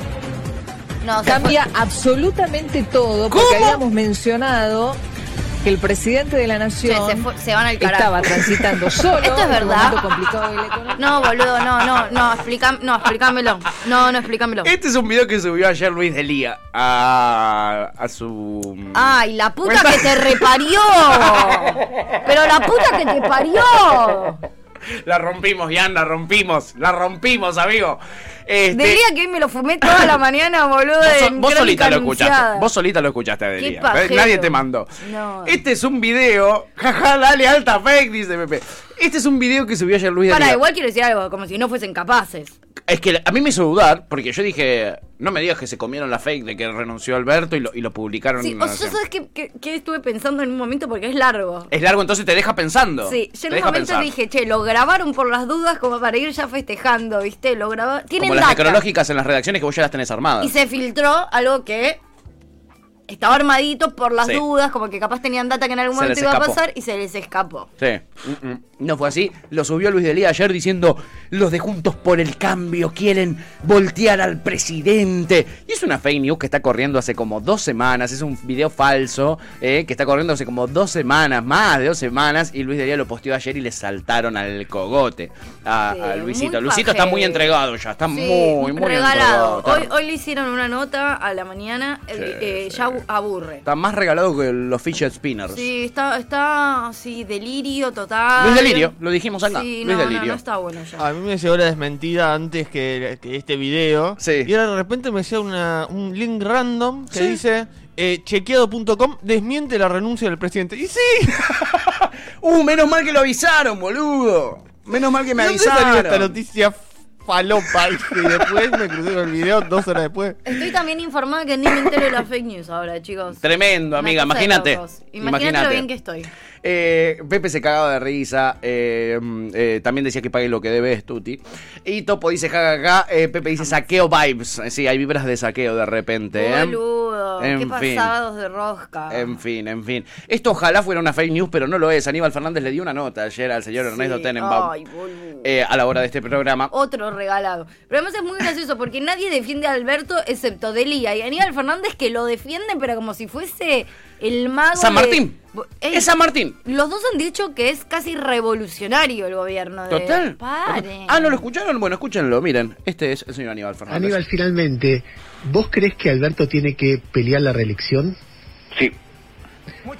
No, cambia absolutamente todo porque habíamos mencionado que el presidente de la Nación Se- se fue- se van al carajo. estaba transitando solo ¿Esto es en un verdad? momento complicado de la economía. No, boludo, no, no, no, explícam- no, explícamelo. No, no, explícamelo. Este es un video que subió ayer Luis Delía a, a su... Ay, la puta que te reparió. Pero la puta que te parió. La rompimos, Ian, la rompimos, la rompimos, amigo. Este, que hoy me lo fumé toda la mañana, boludo. vos, so- vos solita lo Anunciada. escuchaste, vos solita lo escuchaste, Delía. pajero. Nadie te mandó. No. Este es un video, jaja, dale alta fake, dice Pepe. Este es un video que subió ayer Luis de Para, igual quiero decir algo, como si no fuesen capaces. Es que a mí me hizo dudar, porque yo dije, no me digas que se comieron la fake de que renunció Alberto y lo, y lo publicaron. Sí, en o Nación. ¿sabes qué, estuve pensando en un momento? Porque es largo. Es largo, entonces te deja pensando. Sí, yo en un momento pensar. dije, che, lo grabaron por las dudas como para ir ya festejando, ¿viste? Lo grabaron. Tienen Como las data. necrológicas en las redacciones que vos ya las tenés armadas. Y se filtró algo que estaba armadito por las Sí. dudas, como que capaz tenían data que en algún Se momento iba a pasar y se les escapó. Sí. Mm, mm. No fue así. Lo subió Luis de Lía ayer diciendo: Los de Juntos por el Cambio quieren voltear al presidente. Y es una fake news que está corriendo hace como dos semanas. Es un video falso eh, que está corriendo hace como dos semanas, más de dos semanas. Y Luis de Lía lo posteó ayer y le saltaron al cogote a, Sí, a Luisito. Luisito está muy entregado ya. Está Sí, muy, muy regalado. entregado. Hoy, hoy le hicieron una nota a la mañana, eh, ya aburre. Está más regalado que los fidget spinners. Sí, está, está así, delirio total. Luis Delirio, lo dijimos acá. Sí, Luis no, no, Delirio. no está bueno ya. A mí me llegó la desmentida antes que, que este video. Y ahora de repente me llega una- un link random que Sí. dice eh, chequeado.com desmiente la renuncia del presidente. Y sí. Uh, menos mal que lo avisaron, boludo. Menos mal que me ¿De dónde salió avisaron. esta noticia falopa? Y después me crucé con el video dos horas después. Estoy también informada que ni me entero de las fake news ahora, chicos. Tremendo, amiga, imagínate. Imagínate lo bien que estoy. Eh, Pepe se cagaba de risa. eh, mm, eh, también decía que pague lo que debe Tuti. Y Topo dice jajaja. eh, Pepe dice saqueo vibes. Sí, hay vibras de saqueo de repente. Boludo, En qué fin. pasados de rosca. En fin, en fin. Esto ojalá fuera una fake news, pero no lo es. Aníbal Fernández le dio una nota ayer al señor Ernesto. Tenenbaum Ay, a la hora de este programa. Otro regalado. Pero además es muy gracioso porque nadie defiende a Alberto excepto Delia y Aníbal Fernández que lo defiende, pero como si fuese el mago. San de- Martín. Es San Martín. Los dos han dicho que es casi revolucionario el gobierno de. Total. Paren. Ah, ¿no lo escucharon? Bueno, escúchenlo. Miren, este es el señor Aníbal Fernández. Aníbal, finalmente, ¿vos crees que Alberto tiene que pelear la reelección? Sí.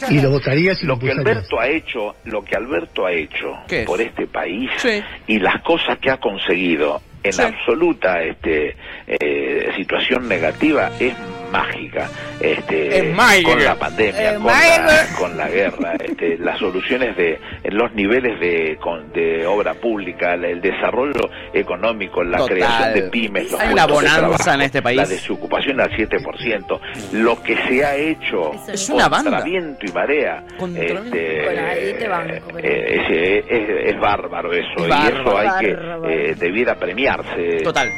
¿Y lo votarías y lo, Lo que? Alberto ha hecho, lo que Alberto ha hecho por este país Sí. y las cosas que ha conseguido en Sí. absoluta este, eh, situación negativa es mágica. Este, Es mágica. Con la pandemia, Es con, la, con la guerra, este, las soluciones de los niveles de, con- de obra pública, el, desarrollo económico, la Total. creación de pymes, los Hay una puestos de bonanza trabajo, en este país. La desocupación al 7%, lo que se ha hecho Es una contra banda. viento y marea. este, eh, es, es- es bárbaro eso, Es y bárbaro. eso hay Bárbaro. que, eh, debiera premiarse. Total.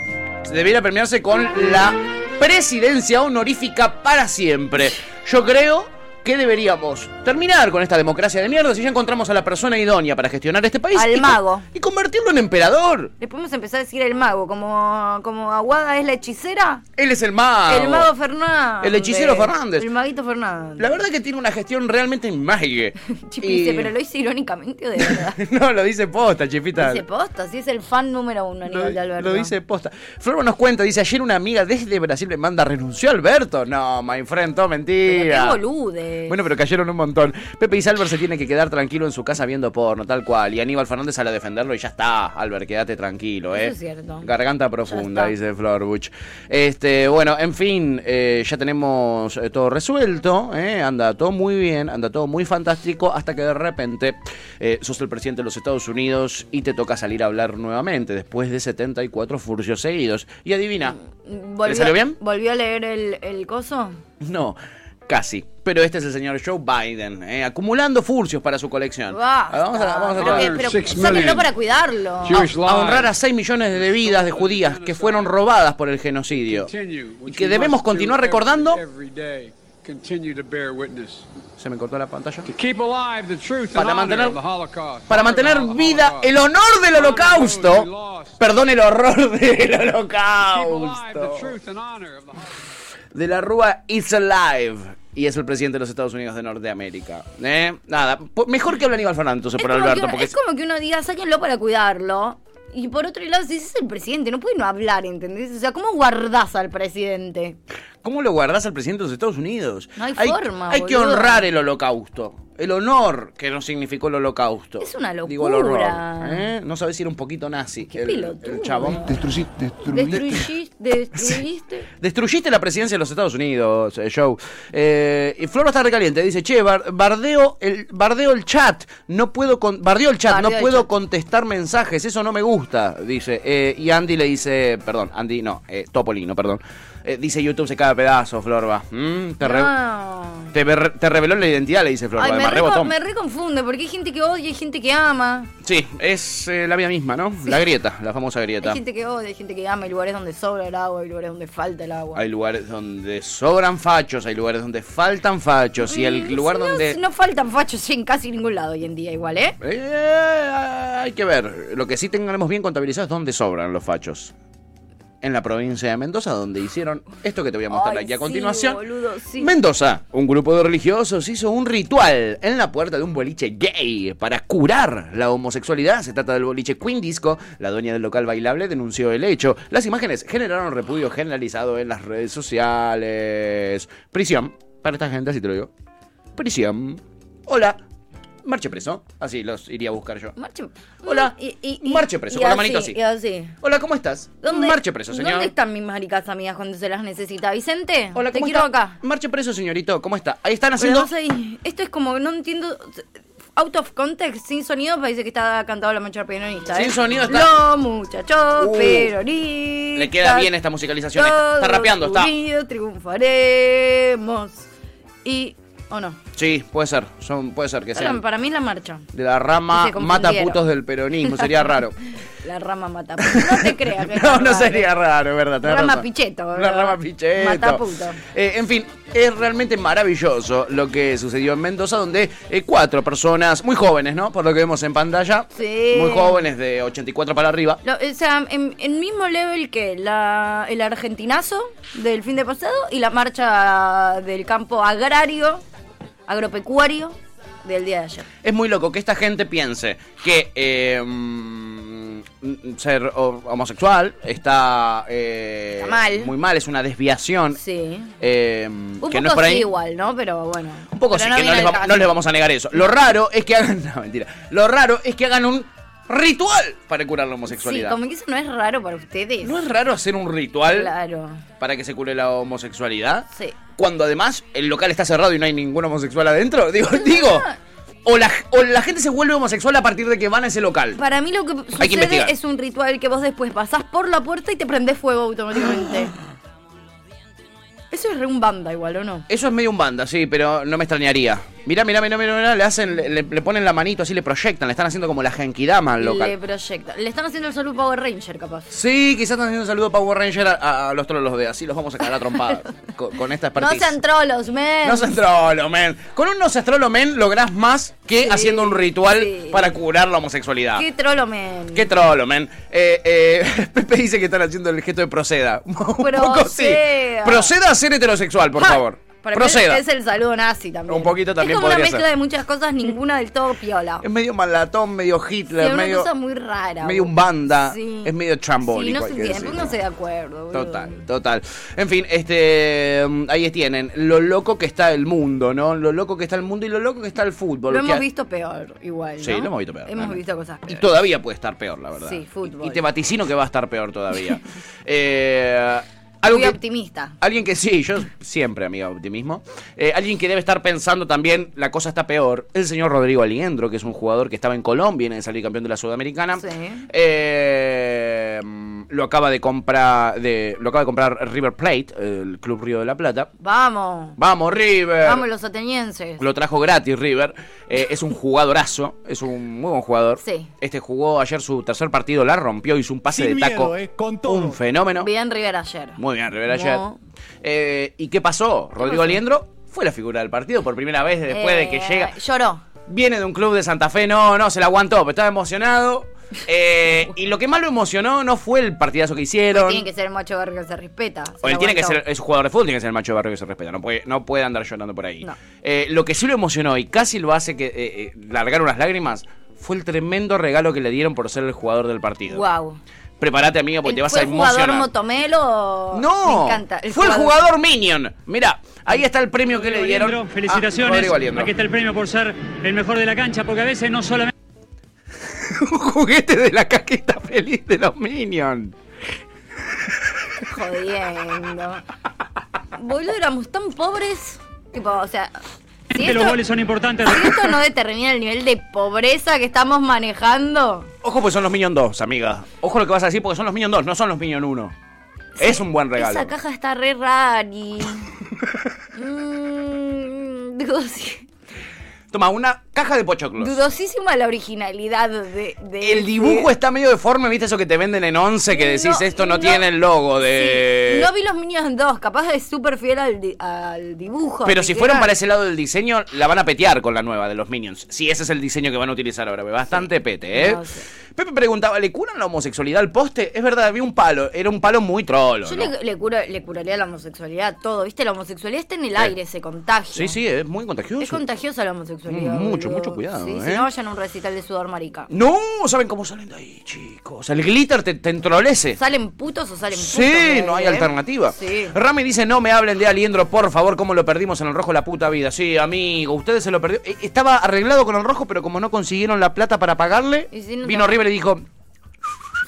Debiera premiarse con la presidencia honorífica para siempre. Yo creo que deberíamos terminar con esta democracia de mierda si ya encontramos a la persona idónea para gestionar este país. Al y mago. Y convertirlo en emperador. Le podemos empezar a decir el mago, como, como Aguada es la hechicera. Él es el mago. El mago Fernández. El hechicero Fernández. El maguito Fernández. La verdad que tiene una gestión realmente mágica. Chipi Y- dice, pero lo hice irónicamente o de verdad. no, lo dice posta, chipita. dice posta, sí es el fan número uno a nivel de Alberto. Lo dice posta. Flor nos cuenta, dice, ayer una amiga desde Brasil me manda, renunció Alberto. No, my friend, todo Pero mentira. qué bolude. Bueno, pero cayeron un montón. Pepe y Albert se tiene que quedar tranquilo en su casa viendo porno, tal cual. Y Aníbal Fernández sale a defenderlo y ya está. Albert, quédate tranquilo, ¿eh? Eso es cierto. Garganta profunda, dice Flor Buch. Este, bueno, en fin, eh, ya tenemos eh, todo resuelto, ¿eh? anda todo muy bien, anda todo muy fantástico, hasta que de repente eh, sos el presidente de los Estados Unidos y te toca salir a hablar nuevamente después de 74 furcios seguidos. Y adivina, ¿Volvió, salió bien? ¿Volvió a leer el, el coso? no, casi. Pero este es el señor Joe Biden, ¿eh? acumulando furcios para su colección. Basta. Vamos a, vamos a pero tratar- que- pero sáquenlo para cuidarlo. a, a honrar a 6 millones de vidas de judías que fueron robadas por el genocidio. Y que debemos continuar recordando. Se me cortó la pantalla. Para mantener, para mantener vida el honor del holocausto. Perdón, el horror del holocausto. De la Rúa It's Alive. Y es el presidente de los Estados Unidos de Norteamérica. ¿eh? Nada, mejor que hable Aníbal Fernández entonces por Alberto. que- Porque es como que uno diga, sáquenlo para cuidarlo. Y por otro lado, si es el presidente, no puede no hablar, ¿entendés? O sea, ¿cómo guardás al presidente? ¿Cómo lo guardás al presidente de los Estados Unidos? No hay forma, Hay que honrar el holocausto. El honor que nos significó el holocausto. Es una locura. Digo el horror. ¿eh? No sabes si era un poquito nazi. el, pelotudo. el chabón. Destruí- destruí- Destruyiste. Destruiste. Destruyiste la presidencia de los Estados Unidos, eh, Joe. Eh, y Flor está recaliente. Dice, che, bar- bardeo el, bardeo el chat. No puedo con, bardeo el chat. Bardeo no el puedo chat. contestar mensajes. Eso no me gusta. Dice. Eh, y Andy le dice, perdón, Andy no, eh, Topolino, perdón. Eh, dice YouTube se cae a pedazos, Florba. Mm, te, re- No. te, ver- te reveló la identidad, le dice Florba. Ay, me, re, me reconfunde porque hay gente que odia y hay gente que ama. Sí, es eh, la vida misma, ¿no? La grieta, la famosa grieta. Hay gente que odia, hay gente que ama. Hay lugares donde sobra el agua, hay lugares donde falta el agua. Hay lugares donde sobran fachos, hay lugares donde faltan fachos y el Mm, lugar no- donde... No, faltan fachos en casi ningún lado hoy en día, igual, ¿eh? Eh, hay que ver. Lo que sí tengamos bien contabilizado es dónde sobran los fachos. En la provincia de Mendoza, donde hicieron esto que te voy a mostrar Ay, aquí a sí, continuación. boludo, sí. Mendoza, un grupo de religiosos hizo un ritual en la puerta de un boliche gay para curar la homosexualidad. Se trata del boliche Queen Disco. La dueña del local bailable denunció el hecho. Las imágenes generaron repudio generalizado en las redes sociales. Prisión para esta gente, así te lo digo. Prisión. Hola. Marche preso. Así los iría a buscar yo. Marche. Hola. Y, y- y- Marche preso, con la manito así. Hola, ¿cómo estás? ¿Dónde, Marche preso, señor. ¿Dónde están mis maricas amigas cuando se las necesita? Vicente, Hola, te ¿cómo quiero está? acá. Marche preso, señorito. ¿Cómo está? Ahí están haciendo. vos ahí, esto es como, no entiendo, out of context, sin sonido, parece que está cantado la marcha peronista. ¿eh? Sin sonido está- Los muchachos Uh, peronistas. Le queda bien esta musicalización. Está, está rapeando, está. unidos triunfaremos. Y, ¿o no? Sí, puede ser. Son, puede ser que sean para mí la marcha. de la rama mata putos del peronismo. Sería raro. La rama mata. No te creas que No, no sería raro, ¿verdad? tenés Rama razón. picheto. La ¿verdad? rama picheto. Mataputo. Eh, en fin, es realmente maravilloso lo que sucedió en Mendoza, donde eh, cuatro personas, muy jóvenes, ¿no? Por lo que vemos en pantalla. Sí. Muy jóvenes, de 84 para arriba. Lo- o sea, en, en mismo level que la, el argentinazo del fin de pasado y la marcha del campo agrario, agropecuario del día de ayer. Es muy loco que esta gente piense que eh, mm, ser ho- homosexual está, eh, Está mal. muy mal, es una desviación. Sí. eh, Un que poco no es por ahí. sí igual, ¿no? Pero bueno. Un poco Pero sí, no que no les, caso. no les vamos a negar eso. Lo raro es que hagan. No, mentira. Lo raro es que hagan un ritual para curar la Sí, homosexualidad. como que eso no es raro para ustedes. ¿No es raro hacer un ritual Claro. para que se cure la homosexualidad? Sí. Cuando además el local está cerrado y no hay ningún homosexual adentro. Digo, digo. O la, o la gente se vuelve homosexual a partir de que van a ese local. Para mí lo que Hay que sucede investigar. es un ritual que vos después pasás por la puerta y te prendés fuego automáticamente. Eso es re un banda igual, ¿o no? Eso es medio un banda, sí, pero no me extrañaría. Mirá, mirá, mirá, mirá, mirá, le hacen, le, ponen la manito así, le proyectan, le están haciendo como la genkidama al local. Le proyecta. Le están haciendo el saludo Power Ranger, capaz. Sí, quizás están haciendo un saludo a Power Ranger a, a los trolos de así, los vamos a cagar a trompadas con, con esta No expertise. sean trolos, men. No seas trolo, men. Con un no seas trolo, men, lográs más que Sí, haciendo un ritual sí. para curar la homosexualidad. Qué trolo, men. Qué trolo, men. Eh, eh, Pepe dice que están haciendo el gesto de proceda. un poco sí. Proceda. Ser heterosexual, por Ja, favor. Para mí Proceda. es el saludo nazi también. Un poquito también Es como una podría mezcla ser. de muchas cosas, ninguna del todo piola. Es medio malatón, medio Sí, Hitler, una medio, cosa muy rara. medio un banda. Sí. Es medio Sí, no hay se que entiende, decirlo. pónganse de acuerdo. boludo. Total, total. En fin, este mm, ahí tienen lo loco que está el mundo, ¿no? Lo loco que está el mundo y lo loco que está el fútbol. Lo que hemos ha- visto peor, igual. Sí, ¿no? lo hemos visto peor, Hemos visto cosas Y peores. todavía puede estar peor, la verdad. Sí, fútbol. Y te vaticino que va a estar peor todavía. eh, algo Muy que, optimista. Alguien que sí, yo siempre, amiga, optimismo. Eh, alguien que debe estar pensando también, la cosa está peor, el señor Rodrigo Aliendro, que es un jugador que estaba en Colombia, viene de salir campeón de la Sudamericana. Sí. Eh, lo acaba de comprar, de, lo acaba de comprar River Plate, el Club Río de la Plata. Vamos. Vamos, River. Vamos los atenienses. Lo trajo gratis River. Eh, es un jugadorazo. Es un muy buen jugador. Sí. Este jugó ayer su tercer partido, la rompió, hizo un pase Sin de taco. miedo, eh, Un fenómeno. Bien River ayer. Muy No. Eh, ¿Y qué pasó? Rodrigo? Aliendro fue la figura del partido por primera vez después de que Eh, llega. Lloró. Viene de un club de Santa Fe, no, no, se la aguantó, pero estaba emocionado. Eh, y lo que más lo emocionó no fue el partidazo que hicieron. Tiene que ser el macho barrio que se respeta. Se O él tiene que ser, es un jugador de fútbol, tiene que ser el macho de barrio que se respeta, no puede, no puede andar llorando por ahí. No. Eh, lo que sí lo emocionó y casi lo hace que eh, eh, largar unas lágrimas fue el tremendo regalo que le dieron por ser el jugador del partido. Wow. Prepárate, amiga, porque te vas ¿Fue a el jugador emocionar. motomelo? No, Me encanta. fue el jugador Minion. Mira, ahí está el premio que le dieron. Aliendro, felicitaciones. Aliendro. Aquí está el premio por ser el mejor de la cancha, porque a veces no solamente. un juguete de la caqueta feliz de los Minions. Jodiendo. Boludo, éramos tan pobres. Tipo, o sea. Si Que los esto, goles son importantes. si esto no determina el nivel de pobreza que estamos manejando. Ojo, pues son los Minion 2, amiga. Ojo lo que vas a decir porque son los Minion 2, no son los Minion 1. Es un buen regalo. Esa caja está re rari. Mm, dudosi- Toma, una caja de pochoclos. dudosísima la originalidad de, de El dibujo está medio deforme, ¿viste eso que te venden en 11 que decís No, esto no, no. tiene el logo de... No vi los Minions 2, capaz es súper fiel al, di- al dibujo. Pero si fueron era- para ese lado del diseño, la van a petear con la nueva de los Minions. Si ese es el diseño que van a utilizar ahora. Bastante pete, ¿eh? No sé. Pepe preguntaba, ¿le curan la homosexualidad al poste? Es verdad, había un palo. Era un palo muy trolo, Yo le, le curo- le curaría la homosexualidad a todo, ¿viste? La homosexualidad está en el aire, se contagia. Sí, sí, es muy contagioso. Es contagiosa la homosexualidad. Mm, mucho, boludo. mucho cuidado, Sí, ¿eh? si no vayan a un recital de sudor marica. No, ¿saben cómo salen de ahí, chicos? El glitter te, te entrolece. ¿Salen putos o salen putos? Sí, no hay eh? alternativa. Sí. Rami dice, no me hablen de Aliendro, por favor, cómo lo perdimos en el rojo la puta vida. Sí, amigo, ustedes se lo perdió. Eh, Estaba arreglado con el rojo, pero como no consiguieron la plata para pagarle, Y si no vino te- River y dijo,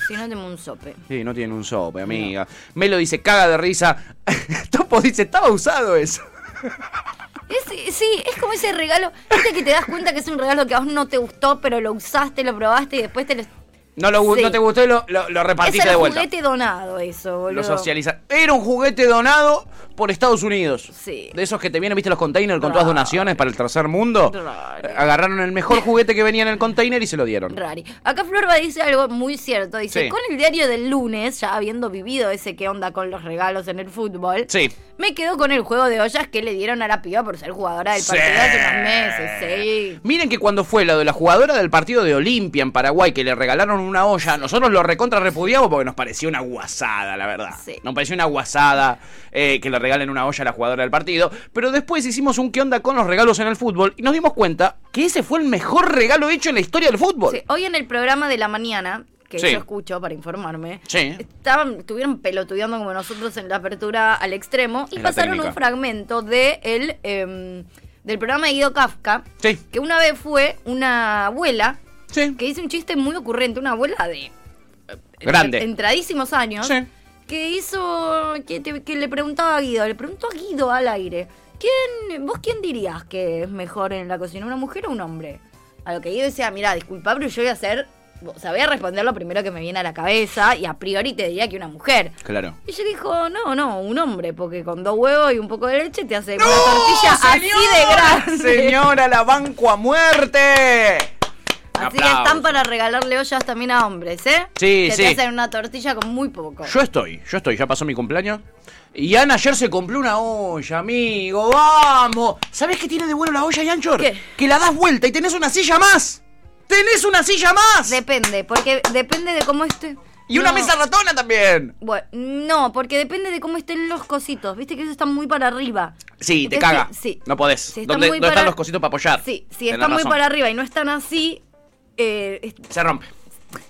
Si no, tengo un sope. sí, no tienen un sope, amiga. Melo dice, caga de risa. Topo dice, estaba usado eso. Es, sí, es como ese regalo. Viste que te das cuenta que es un regalo que a vos no te gustó, pero lo usaste, lo probaste y después te lo. No, lo, Sí. no te gustó y lo, lo, lo repartiste de vuelta. juguete donado, eso, boludo. Lo socializa. Era un juguete donado por Estados Unidos. Sí. De esos que te vienen, viste, los containers con todas donaciones para el tercer mundo. Rari. Agarraron el mejor juguete que venía en el container y se lo dieron. Rari. Acá Florba dice algo muy cierto. Dice, Sí. con el diario del lunes, ya habiendo vivido ese qué onda con los regalos en el fútbol, Sí. me quedo con el juego de ollas que le dieron a la piba por ser jugadora del Sí. partido hace unos meses. Sí. Miren que cuando fue lo de la jugadora del partido de Olimpia en Paraguay, que le regalaron una olla, nosotros lo recontra repudiamos porque nos pareció una guasada, la verdad. Nos pareció una guasada eh, que le regalen una olla a la jugadora del partido. Pero después hicimos un qué onda con los regalos en el fútbol y nos dimos cuenta que ese fue el mejor regalo hecho en la historia del fútbol. Sí, Hoy en el programa de la mañana, que Sí. yo escucho para informarme, Sí. estaban, estuvieron pelotudeando como nosotros en la apertura al extremo y En pasaron un fragmento de el, em, del programa de Guido Kafka, Sí. que una vez fue una abuela que hizo un chiste muy ocurrente, una abuela de Grande. entradísimos años, Sí. que hizo, que, te- que le preguntaba a Guido, le preguntó a Guido al aire, ¿quién, vos quién dirías que es mejor en la cocina, una mujer o un hombre? A lo que Guido decía, mira, disculpa, pero yo voy a hacer, o sea, voy a responder lo primero que me viene a la cabeza y a priori te diría que una mujer. Claro. Y ella dijo, no, no, un hombre, porque con dos huevos y un poco de leche te hace una tortilla así de grande. Señora, la banco a muerte. Así que están para regalarle ollas también a hombres, ¿eh? Sí, que sí. te hacen una tortilla con muy poco. Yo estoy, yo estoy, ya pasó mi cumpleaños. Y Ana ayer se compró una olla, amigo, vamos. ¿Sabes qué tiene de bueno la olla, Yanchor? Que la das vuelta y tenés una silla más. ¡Tenés una silla más! Depende, porque depende de cómo esté. Y una mesa ratona también. Bueno, no, porque depende de cómo estén los cositos. Viste que esos están muy para arriba. Sí, te caga. sí. No podés. Si ¿Dónde, muy dónde para- están los cositos para apoyar? Sí, si están muy para arriba y no están así, eh, Se rompe.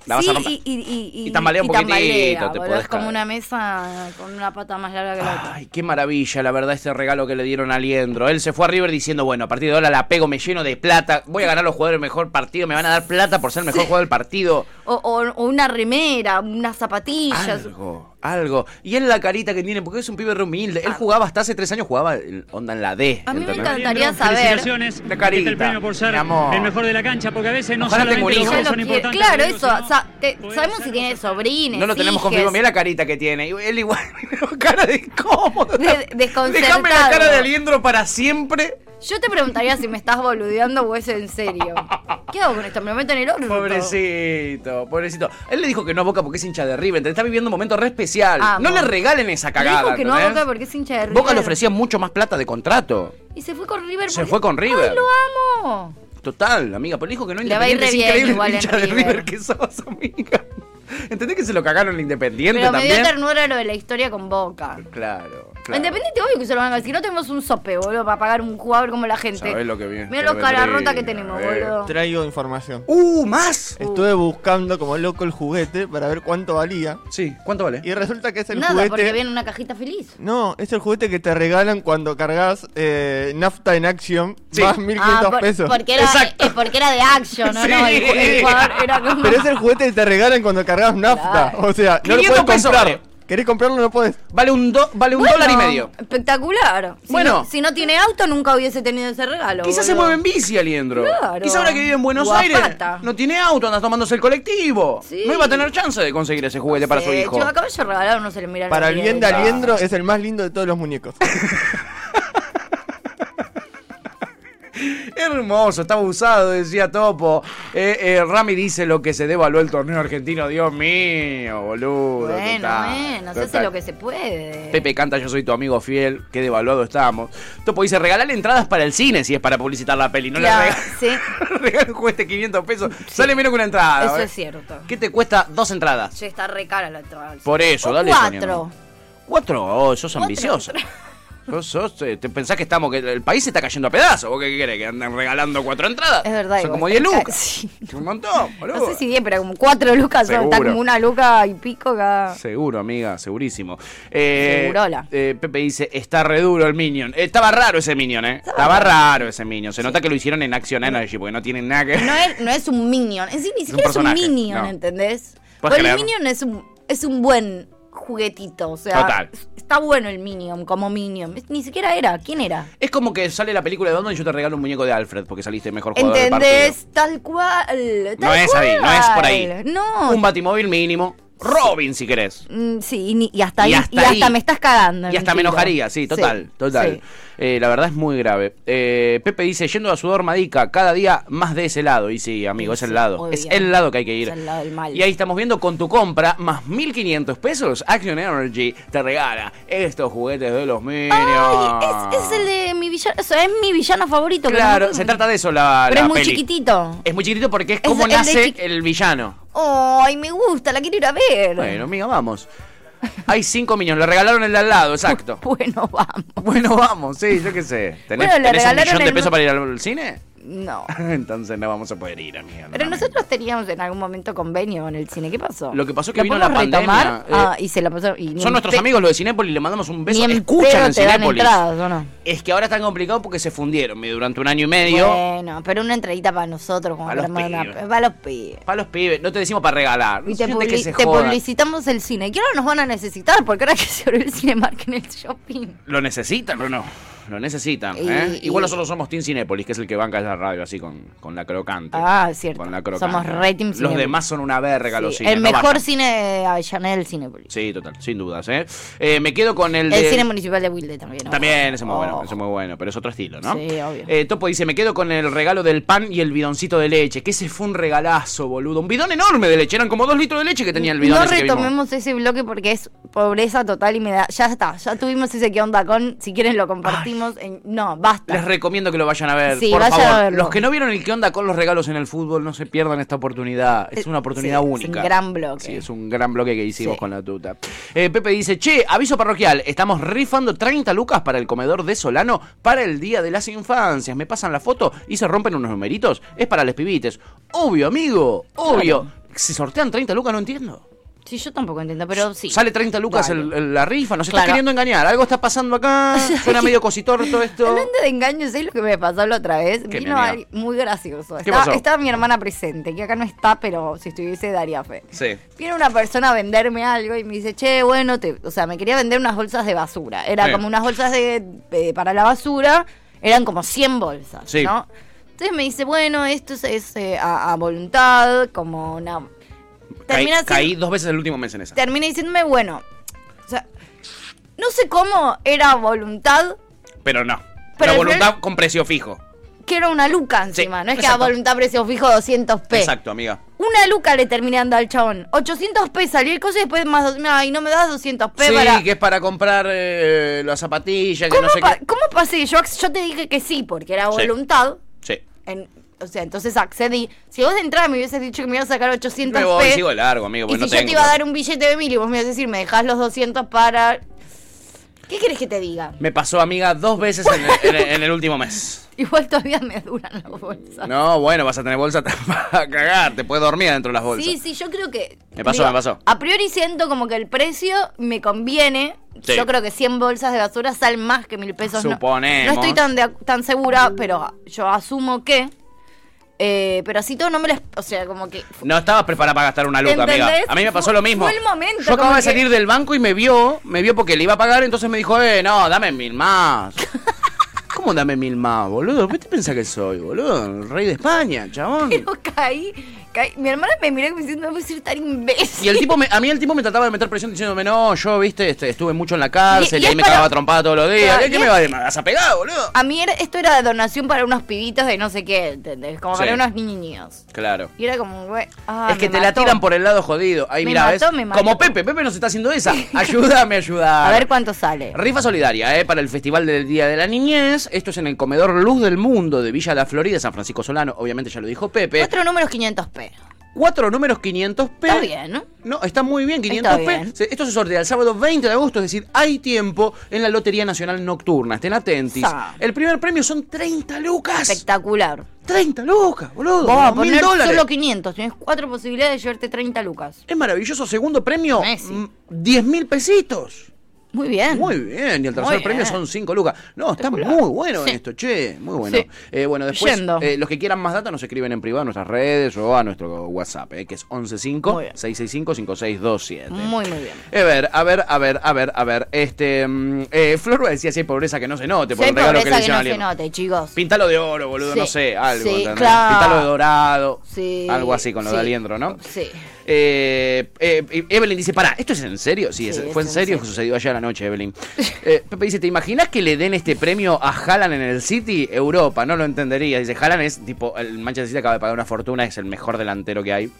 La vas sí, a romper. y, y, y, Y tambalea un poquitito, tambalea, te boludo, podés Es como una mesa con una pata más larga que la otra. Ay, qué maravilla, la verdad, este regalo que le dieron a Liendro. Él se fue a River diciendo, bueno, a partir de ahora la pego, me lleno de plata, voy a ganar los jugadores del mejor partido, me van a dar plata por ser el mejor jugador del partido. O, o- o una remera, unas zapatillas. Algo, algo. Y él la carita que tiene, porque es un pibe re humilde. Él jugaba hasta hace tres años, jugaba el- onda en la D. A mí me ¿entendés? encantaría saber. Felicitaciones. La carita, Este el premio por ser mi amor. el mejor de la cancha, porque a veces no Ojalá solamente los goles son importantes. claro, eso. o sea, te- sabemos si tiene sobrines. No lo tenemos hijes. confirmado. Mira la carita que tiene. Él igual, cara de incómodo. De- desconcertado. Déjame la cara de Aliendro para siempre. Yo te preguntaría si me estás boludeando o es en serio. ¿Qué hago con esto? ¿Me lo meto en el orto? Pobrecito, pobrecito. Él le dijo que no a Boca porque es hincha de River. Está viviendo un momento re especial. Amo. No le regalen esa Le cagada. dijo que no a. Boca porque es hincha de River. Boca le ofrecía mucho más plata de contrato. Y se fue con River. Se porque- fue con River. ¡Ay, lo amo! Total, amiga. Pero le dijo que no Le va a ir re bien increíble igual el en hincha de River. River que sos, amiga. ¿Entendés que se lo cagaron el Independiente Pero me dio también? ternura lo de la historia con Boca. Claro, claro. Independiente, obvio que se lo van a decir. No tenemos un sope, boludo, para pagar un jugador como la gente. Sabés lo que viene. Mira los Qué cara vendría, rota que tenemos, eh. boludo. Traigo información. ¡Uh, más! Estuve buscando como loco el juguete para ver cuánto valía. Sí, ¿cuánto vale? Y resulta que es el Nada, porque juguete. viene una cajita feliz. No, es el juguete que te regalan cuando cargas eh, nafta en Action. Sí. Más 1500 Ah, por- pesos. Porque era, eh, porque era de action, ¿no? no el, ju- el jugador era como... Pero es el juguete que te regalan cuando cargas nafta. Claro. O sea, no lo 500 puedes comprar. vale. ¿Querés comprarlo? No podés. Vale un, do- vale un Bueno, dólar y medio. Espectacular. Si Bueno. no, si no tiene auto, nunca hubiese tenido ese regalo. Quizás se mueve en bici, Aliendro. Claro. Quizás ahora que vive en Buenos Guapata. Aires no tiene auto, anda tomándose el colectivo. Sí. No iba a tener chance de conseguir ese juguete para su hijo. a caballo regalado no se le mira Para el bien de. Aliendro es el más lindo de todos los muñecos. Hermoso, estaba usado, decía Topo. Eh, eh, Rami dice lo que se devaluó el torneo argentino. Dios mío, boludo. Bueno, total, bueno, se hace lo que se puede. Pepe canta, yo soy tu amigo fiel, qué devaluado estamos. Topo dice, regalale entradas para el cine si es para publicitar la peli. No Claro, le sí, regales un juguete 500 pesos. Sale menos que una entrada. eso ¿eh? es cierto. ¿Qué te cuesta dos entradas? Che, está re cara la entrada. Por eso, O dale, Cuatro. Cuatro, oh, sos ambicioso. Sos, eh, ¿Te pensás que estamos, que el país se está cayendo a pedazos? ¿Vos qué querés? ¿Que anden regalando cuatro entradas? Es verdad. Son como 10 lucas. Sí. Es un montón, boludo. No sé si 10, pero como 4 lucas. son, Está como una luca y pico cada. Seguro, amiga, segurísimo. Eh, Segurola. eh, Pepe dice, está re duro el Minion. Eh, estaba raro ese Minion, ¿eh? Estaba raro ese Minion. Se nota que lo hicieron en Action Energy porque no tienen nada que No es, no es un minion. En sí, ni un siquiera es un, personaje, minion, no. ¿entendés? Porque el minion es un, es un buen juguetito. O sea, Total. está bueno el minion como minion. Ni siquiera era. ¿Quién era? Es como que sale la película de Batman y yo te regalo un muñeco de Alfred porque saliste mejor jugador del partido. ¿Entendés? Tal cual. No es ahí, no es por ahí. No. Un batimóvil mínimo. Robin, si querés. Mm, sí, y, ni- y hasta Y ahí. hasta y hasta ahí. me estás cagando. Y hasta me mentira. enojaría, sí, total, total. sí. Eh, la verdad es muy grave. Eh, Pepe dice, yendo a sudor madica, cada día más de ese lado. Y sí, amigo, es el lado. obvio. Es el lado que hay que ir. Es el lado del mal. Y ahí estamos viendo con tu compra, más 1500 pesos, Action Energy te regala estos juguetes de los Minions. Ay, es, es el de mi villano. Eso es mi villano favorito. que no me Claro, acuerdo. se trata de eso la, Pero la es muy peli. chiquitito. Es muy chiquitito porque es Es como el de nace chiqui- el villano. Ay, me gusta, la quiero ir a ver. Bueno, amiga, vamos. Hay cinco Minions, le regalaron el de al lado, exacto. Bueno, vamos. Bueno, vamos, sí, yo qué sé. ¿Tenés, Bueno, le tenés un millón de el- pesos para ir al cine? No. Entonces no vamos a poder ir, amiga. Pero nosotros teníamos en algún momento convenio con el cine. ¿Qué pasó? Lo que pasó es que ¿Lo vino la pandemia. eh, ah, y se la pasó. y son nuestros amigos los de Cinépolis, le mandamos un beso. Ni Escuchan en Cinépolis. entradas, ¿o no? Es que ahora están complicados porque se fundieron durante un año y medio. Bueno, pero una entradita para nosotros, como Para los para una- pibes. para los pibes. Para los pibes, no te decimos para regalar. Y te, que se publicitamos el cine. Que ahora nos van a necesitar, porque ahora que se abrió el Cinemark en el shopping. Lo necesitan o no. Lo necesitan. ¿eh? y- Igual nosotros somos Team Cinépolis, que es el que banca la radio así con, con la crocante. Ah, cierto. Con la crocante. Somos re Team Los demás son una verga, los cines. el mejor cine de Avellaneda del Cinepolis. Sí, total, sin dudas. ¿eh? Eh, me quedo con el El, de... cine municipal de Wilde también. ¿no? También, ese es muy bueno, ese es muy bueno, pero es otro estilo, ¿no? Sí, obvio. Eh, Topo dice, me quedo con el regalo del pan y el bidoncito de leche, que ese fue un regalazo, boludo. Un bidón enorme de leche, eran como dos litros de leche que tenía el bidón No ese retomemos ese bloque porque es pobreza total y me da. Ya está, ya tuvimos ese que onda con. Si quieren lo compartimos. En- no, basta. Les recomiendo que lo vayan a ver, Sí, por vayan favor. a verlo. Los que no vieron el que onda con los regalos en el fútbol, no se pierdan esta oportunidad. Es una oportunidad sí, es única. un gran bloque. Sí, es un gran bloque que hicimos Sí. con la tuta. Eh, Pepe dice, che, aviso parroquial, estamos rifando 30 lucas para el comedor de Solano para el Día de las Infancias. Me pasan la foto y se rompen unos numeritos. Es para los pibites. Obvio, amigo, obvio. Si sortean 30 lucas, no entiendo. Sí, yo tampoco entiendo, pero sí. Sale 30 lucas el- el- la rifa, nos Claro. está queriendo engañar. Algo está pasando acá, suena medio cositor todo esto. Hablando de engaños, ¿sabes lo que me pasó la otra vez? ¿Qué, Vino alguien muy gracioso. ¿Qué Estaba, pasó? estaba mi hermana presente, que acá no está, pero si estuviese daría fe. Sí. Viene una persona a venderme algo y me dice, che, bueno, te, o sea, me quería vender unas bolsas de basura. Era Sí. como unas bolsas de, para la basura, eran como 100 bolsas, Sí. ¿no? Entonces me dice, bueno, esto es, es, eh, a, a voluntad, como una... Caí, Termina siendo- caí dos veces el último mes en esa. termina diciéndome, bueno, o sea, no sé cómo era voluntad, Pero no. Pero la voluntad con precio fijo. que era una luca encima, no es que a voluntad precio fijo 200 p. Exacto, amiga. Una luca le terminé dando al chabón. 800 p salió el coso y después más. Ay, no me das 200 p Sí, para. que es para comprar eh, las zapatillas, que ¿Cómo, no sé pa- qué. ¿Cómo pasé? Yo, te dije que sí, porque era Sí. voluntad. Sí. En- o sea, entonces accedí. Si vos de entrada me hubieses dicho que me ibas a sacar 800 Me voy, p. sigo largo, amigo, y si yo te iba a dar un billete de mil y vos me ibas a decir, me dejás los 200 para. ¿Qué querés que te diga? Me pasó, amiga, dos veces en el, en el- en el último mes. Igual todavía me duran las bolsas. No, bueno, vas a tener bolsa para cagar. Te puedes dormir dentro de las bolsas. Sí, sí, yo creo que. Me pasó, me pasó. A priori siento como que el precio me conviene. Sí. Yo creo que 100 bolsas de basura salen más que mil pesos. No- Suponemos. No, estoy tan, de- tan segura, pero yo asumo que. Eh, pero así todo no me las. O sea, como que. No estabas preparada para gastar una luca, amiga. A mí me pasó lo mismo. Fue el momento. Yo acababa de que- salir del banco y me vio, me vio porque le iba a pagar, entonces me dijo, eh, no, dame mil más. ¿Cómo dame mil más, boludo? ¿Qué te pensás que soy, boludo? El rey de España, chabón. Pero caí, Mi hermana me miró como diciendo, no puedo ser tan imbécil. Y el tipo, me- a mí el tipo me trataba de meter presión diciéndome, no, yo, viste, este, estuve mucho en la cárcel Y- y, y ahí es me para- cagaba trompada todos los días. Claro, ¿Qué, me es- va a, vas a pegar, boludo? A mí era- esto era donación para unos pibitos de no sé qué, ¿entendés? Como para unos niños. Claro. Y era como, güey. ah, es que te la tiran por el lado jodido. Ahí, mira, ¿ves? me mató. Como Pepe, Pepe nos está haciendo esa. Ayúdame a ayudar. A ver cuánto sale. Rifa solidaria, ¿eh? Para el Festival del Día de la Niñez. Esto es en el Comedor Luz del Mundo de Villa La Florida, San Francisco Solano. Obviamente ya lo dijo Pepe. Cuatro números 500p. Cuatro números 500p. Está bien, ¿no? No, está muy bien, Está 500p. bien. Esto se sortea el sábado 20 de agosto, es decir, hay tiempo en la Lotería Nacional Nocturna. Estén atentis. Sa. El primer premio son 30 lucas. Espectacular. 30 lucas, boludo. Vos a poner dólares. solo 500. Tienes cuatro posibilidades de llevarte 30 lucas. Es maravilloso. Segundo premio, mm, 10 mil pesitos. Muy bien. Muy bien. Y el tercer Muy premio bien. son 5 lucas. No, está muy bueno Sí. esto, che. Muy bueno. Sí. Eh, bueno, después, eh, los que quieran más data nos escriben en privado a nuestras redes o a nuestro WhatsApp, eh, que es 115-665-5627. Muy, muy bien. A ver, a ver, a ver, a ver, a ver. Este, mm, eh, Flor decía si hay pobreza que no se note por Si regalo que le que no se note, chicos. Pintalo de oro, boludo, Sí, no sé, algo. claro. Pintalo de dorado. Sí, Algo así con lo de. Aliendro, ¿no? Sí. Eh, eh, Evelyn dice, pará, ¿esto es en serio? Sí, es- Sí, fue es en en serio serio. que sucedió ayer a la noche, Evelyn. Eh, Pepe dice, ¿te imaginas que le den este premio a Haaland en el City? Europa, no lo entendería. Dice, Haaland es tipo, el Manchester City acaba de pagar una fortuna, es el mejor delantero que hay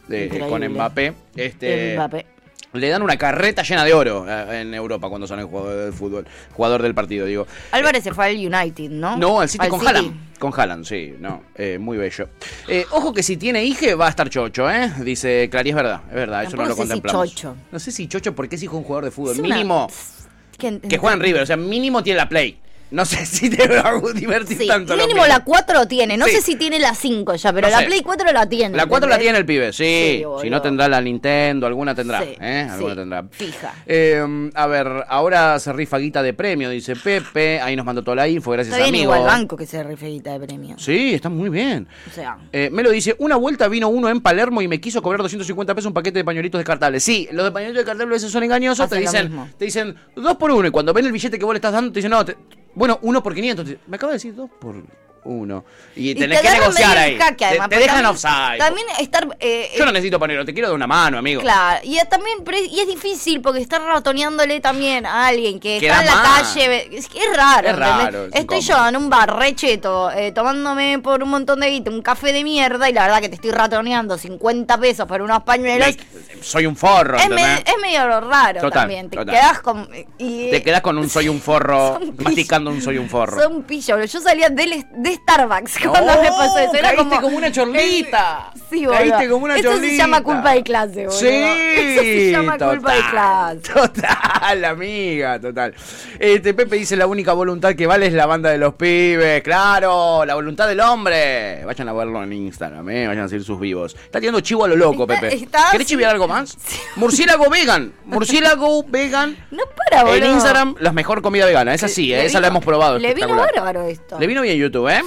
con Mbappé. Este, Mbappé. Le dan una carreta llena de oro eh, en Europa cuando son el jugador del fútbol, jugador del partido, digo. Álvarez se fue al United, ¿no? No, el City Al con Haaland. Con Haaland, sí, no, eh, muy bello. Eh, ojo que si tiene hije va a estar chocho, ¿eh? Dice Clary, es verdad, es verdad, eso no Tampoco lo sé si contemplamos. chocho. No sé si chocho porque es hijo de un jugador de fútbol. Es una- mínimo Que, que juega en River, o sea, mínimo tiene la Play. No sé si te a divertir Sí, tanto. mínimo la 4 tiene. No Sí. sé si tiene la 5 ya, pero No la sé. Play 4 la tiene. La 4 la tiene el pibe, sí. Sí, si no tendrá la Nintendo, alguna tendrá. Sí, ¿eh? Alguna tendrá. Fija. Eh, a ver, ahora se rifa guita de premio, dice Pepe. Ahí nos mandó toda la info, gracias bien amigo. igual banco que se refeguita de premios. Sí, está muy bien. O sea, Eh, me lo dice, una vuelta vino uno en Palermo y me quiso cobrar 250 pesos un paquete de pañuelitos descartables. Sí, los de pañuelitos descartables a veces son engañosos, te Hacen dicen, te dicen dos por uno y cuando ven el billete que vos le estás dando te dicen, no, te- bueno, uno por 500. Te- me acaba de decir dos por uno. Y y tenés te que negociar ahí. jaque, Te- además, te, porque dejan también- offside. También estar. eh, Yo no necesito panero, te quiero de una mano, amigo. Claro, y también pero es- y es difícil porque estar ratoneándole también a alguien que Queda está en la mal. calle. Es raro. Es ¿entendés? raro, es Estoy yo en un bar recheto, eh, tomándome por un montón de guita un café de mierda y la verdad que te estoy ratoneando 50 pesos por unos pañuelos. Soy un forro, Es, me- es medio raro Total, también. Te total. quedás con. Y, Te quedás con un soy un forro, masticando un soy un forro. Son boludo. Yo salía del- de, Starbucks cuando me pasó eso. Era caíste como, como una chorlita. Sí, boludo. Caíste como una Eso se llama culpa de clase, boludo. Sí, Eso se llama culpa de clase. Total, amiga, total. Este Pepe dice la única voluntad que vale es la banda de los pibes. Claro, la voluntad del hombre. Vayan a verlo en Instagram, eh. Vayan a seguir sus vivos. Está tirando chivo a lo loco, Está- Pepe. está- ¿Querés chiviar algo más? Murciélago vegan. Murciélago vegan. No para, boludo. En Instagram, la mejor comida vegana. Esa sí, eh, esa la hemos probado. Le vino bárbaro esto. Le vino bien YouTube, ¿eh?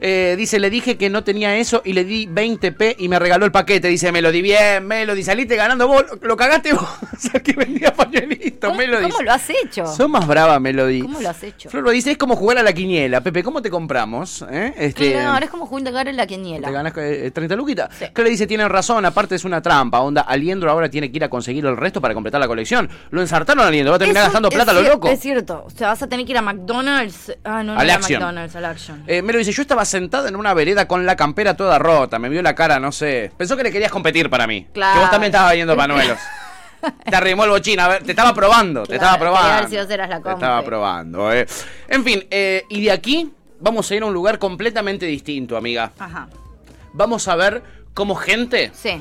Eh, Dice, le dije que no tenía eso y le di 20p y me regaló el paquete. Dice, Melody, bien, Melody, saliste ganando vos, lo cagaste vos. o sea, que vendía pañuelitos, ¿Cómo, Melody. cómo lo has hecho? Sos más brava, Melody. ¿Cómo lo has hecho? Flor dice, es como jugar a la quiniela. Pepe, ¿cómo te compramos? ¿Eh? Este, Claro, es como juntar en la quiniela. te ganas eh, 30 luquitas. Que le dice, tienen razón, aparte es una trampa. Onda, Aliendro ahora tiene que ir a conseguir el resto para completar la colección. Lo ensartaron a Aliendro, va a terminar un- gastando plata a lo loco. Es cierto. O sea, vas a tener que ir a McDonald's. Ah, no, no Al era Action. McDonald's, al Action. Eh, me dice, yo estaba sentada en una vereda con la campera toda rota, me vio la cara, no sé. Pensó que le querías competir para mí. Claro. Que vos también estabas viendo panuelos. te arrimó el bochín, a ver, te estaba probando, te estaba probando. ver si vos eras la te estaba probando, eh. En fin, eh, y de aquí vamos a ir a un lugar completamente distinto, amiga. Ajá. Vamos a ver cómo gente Sí.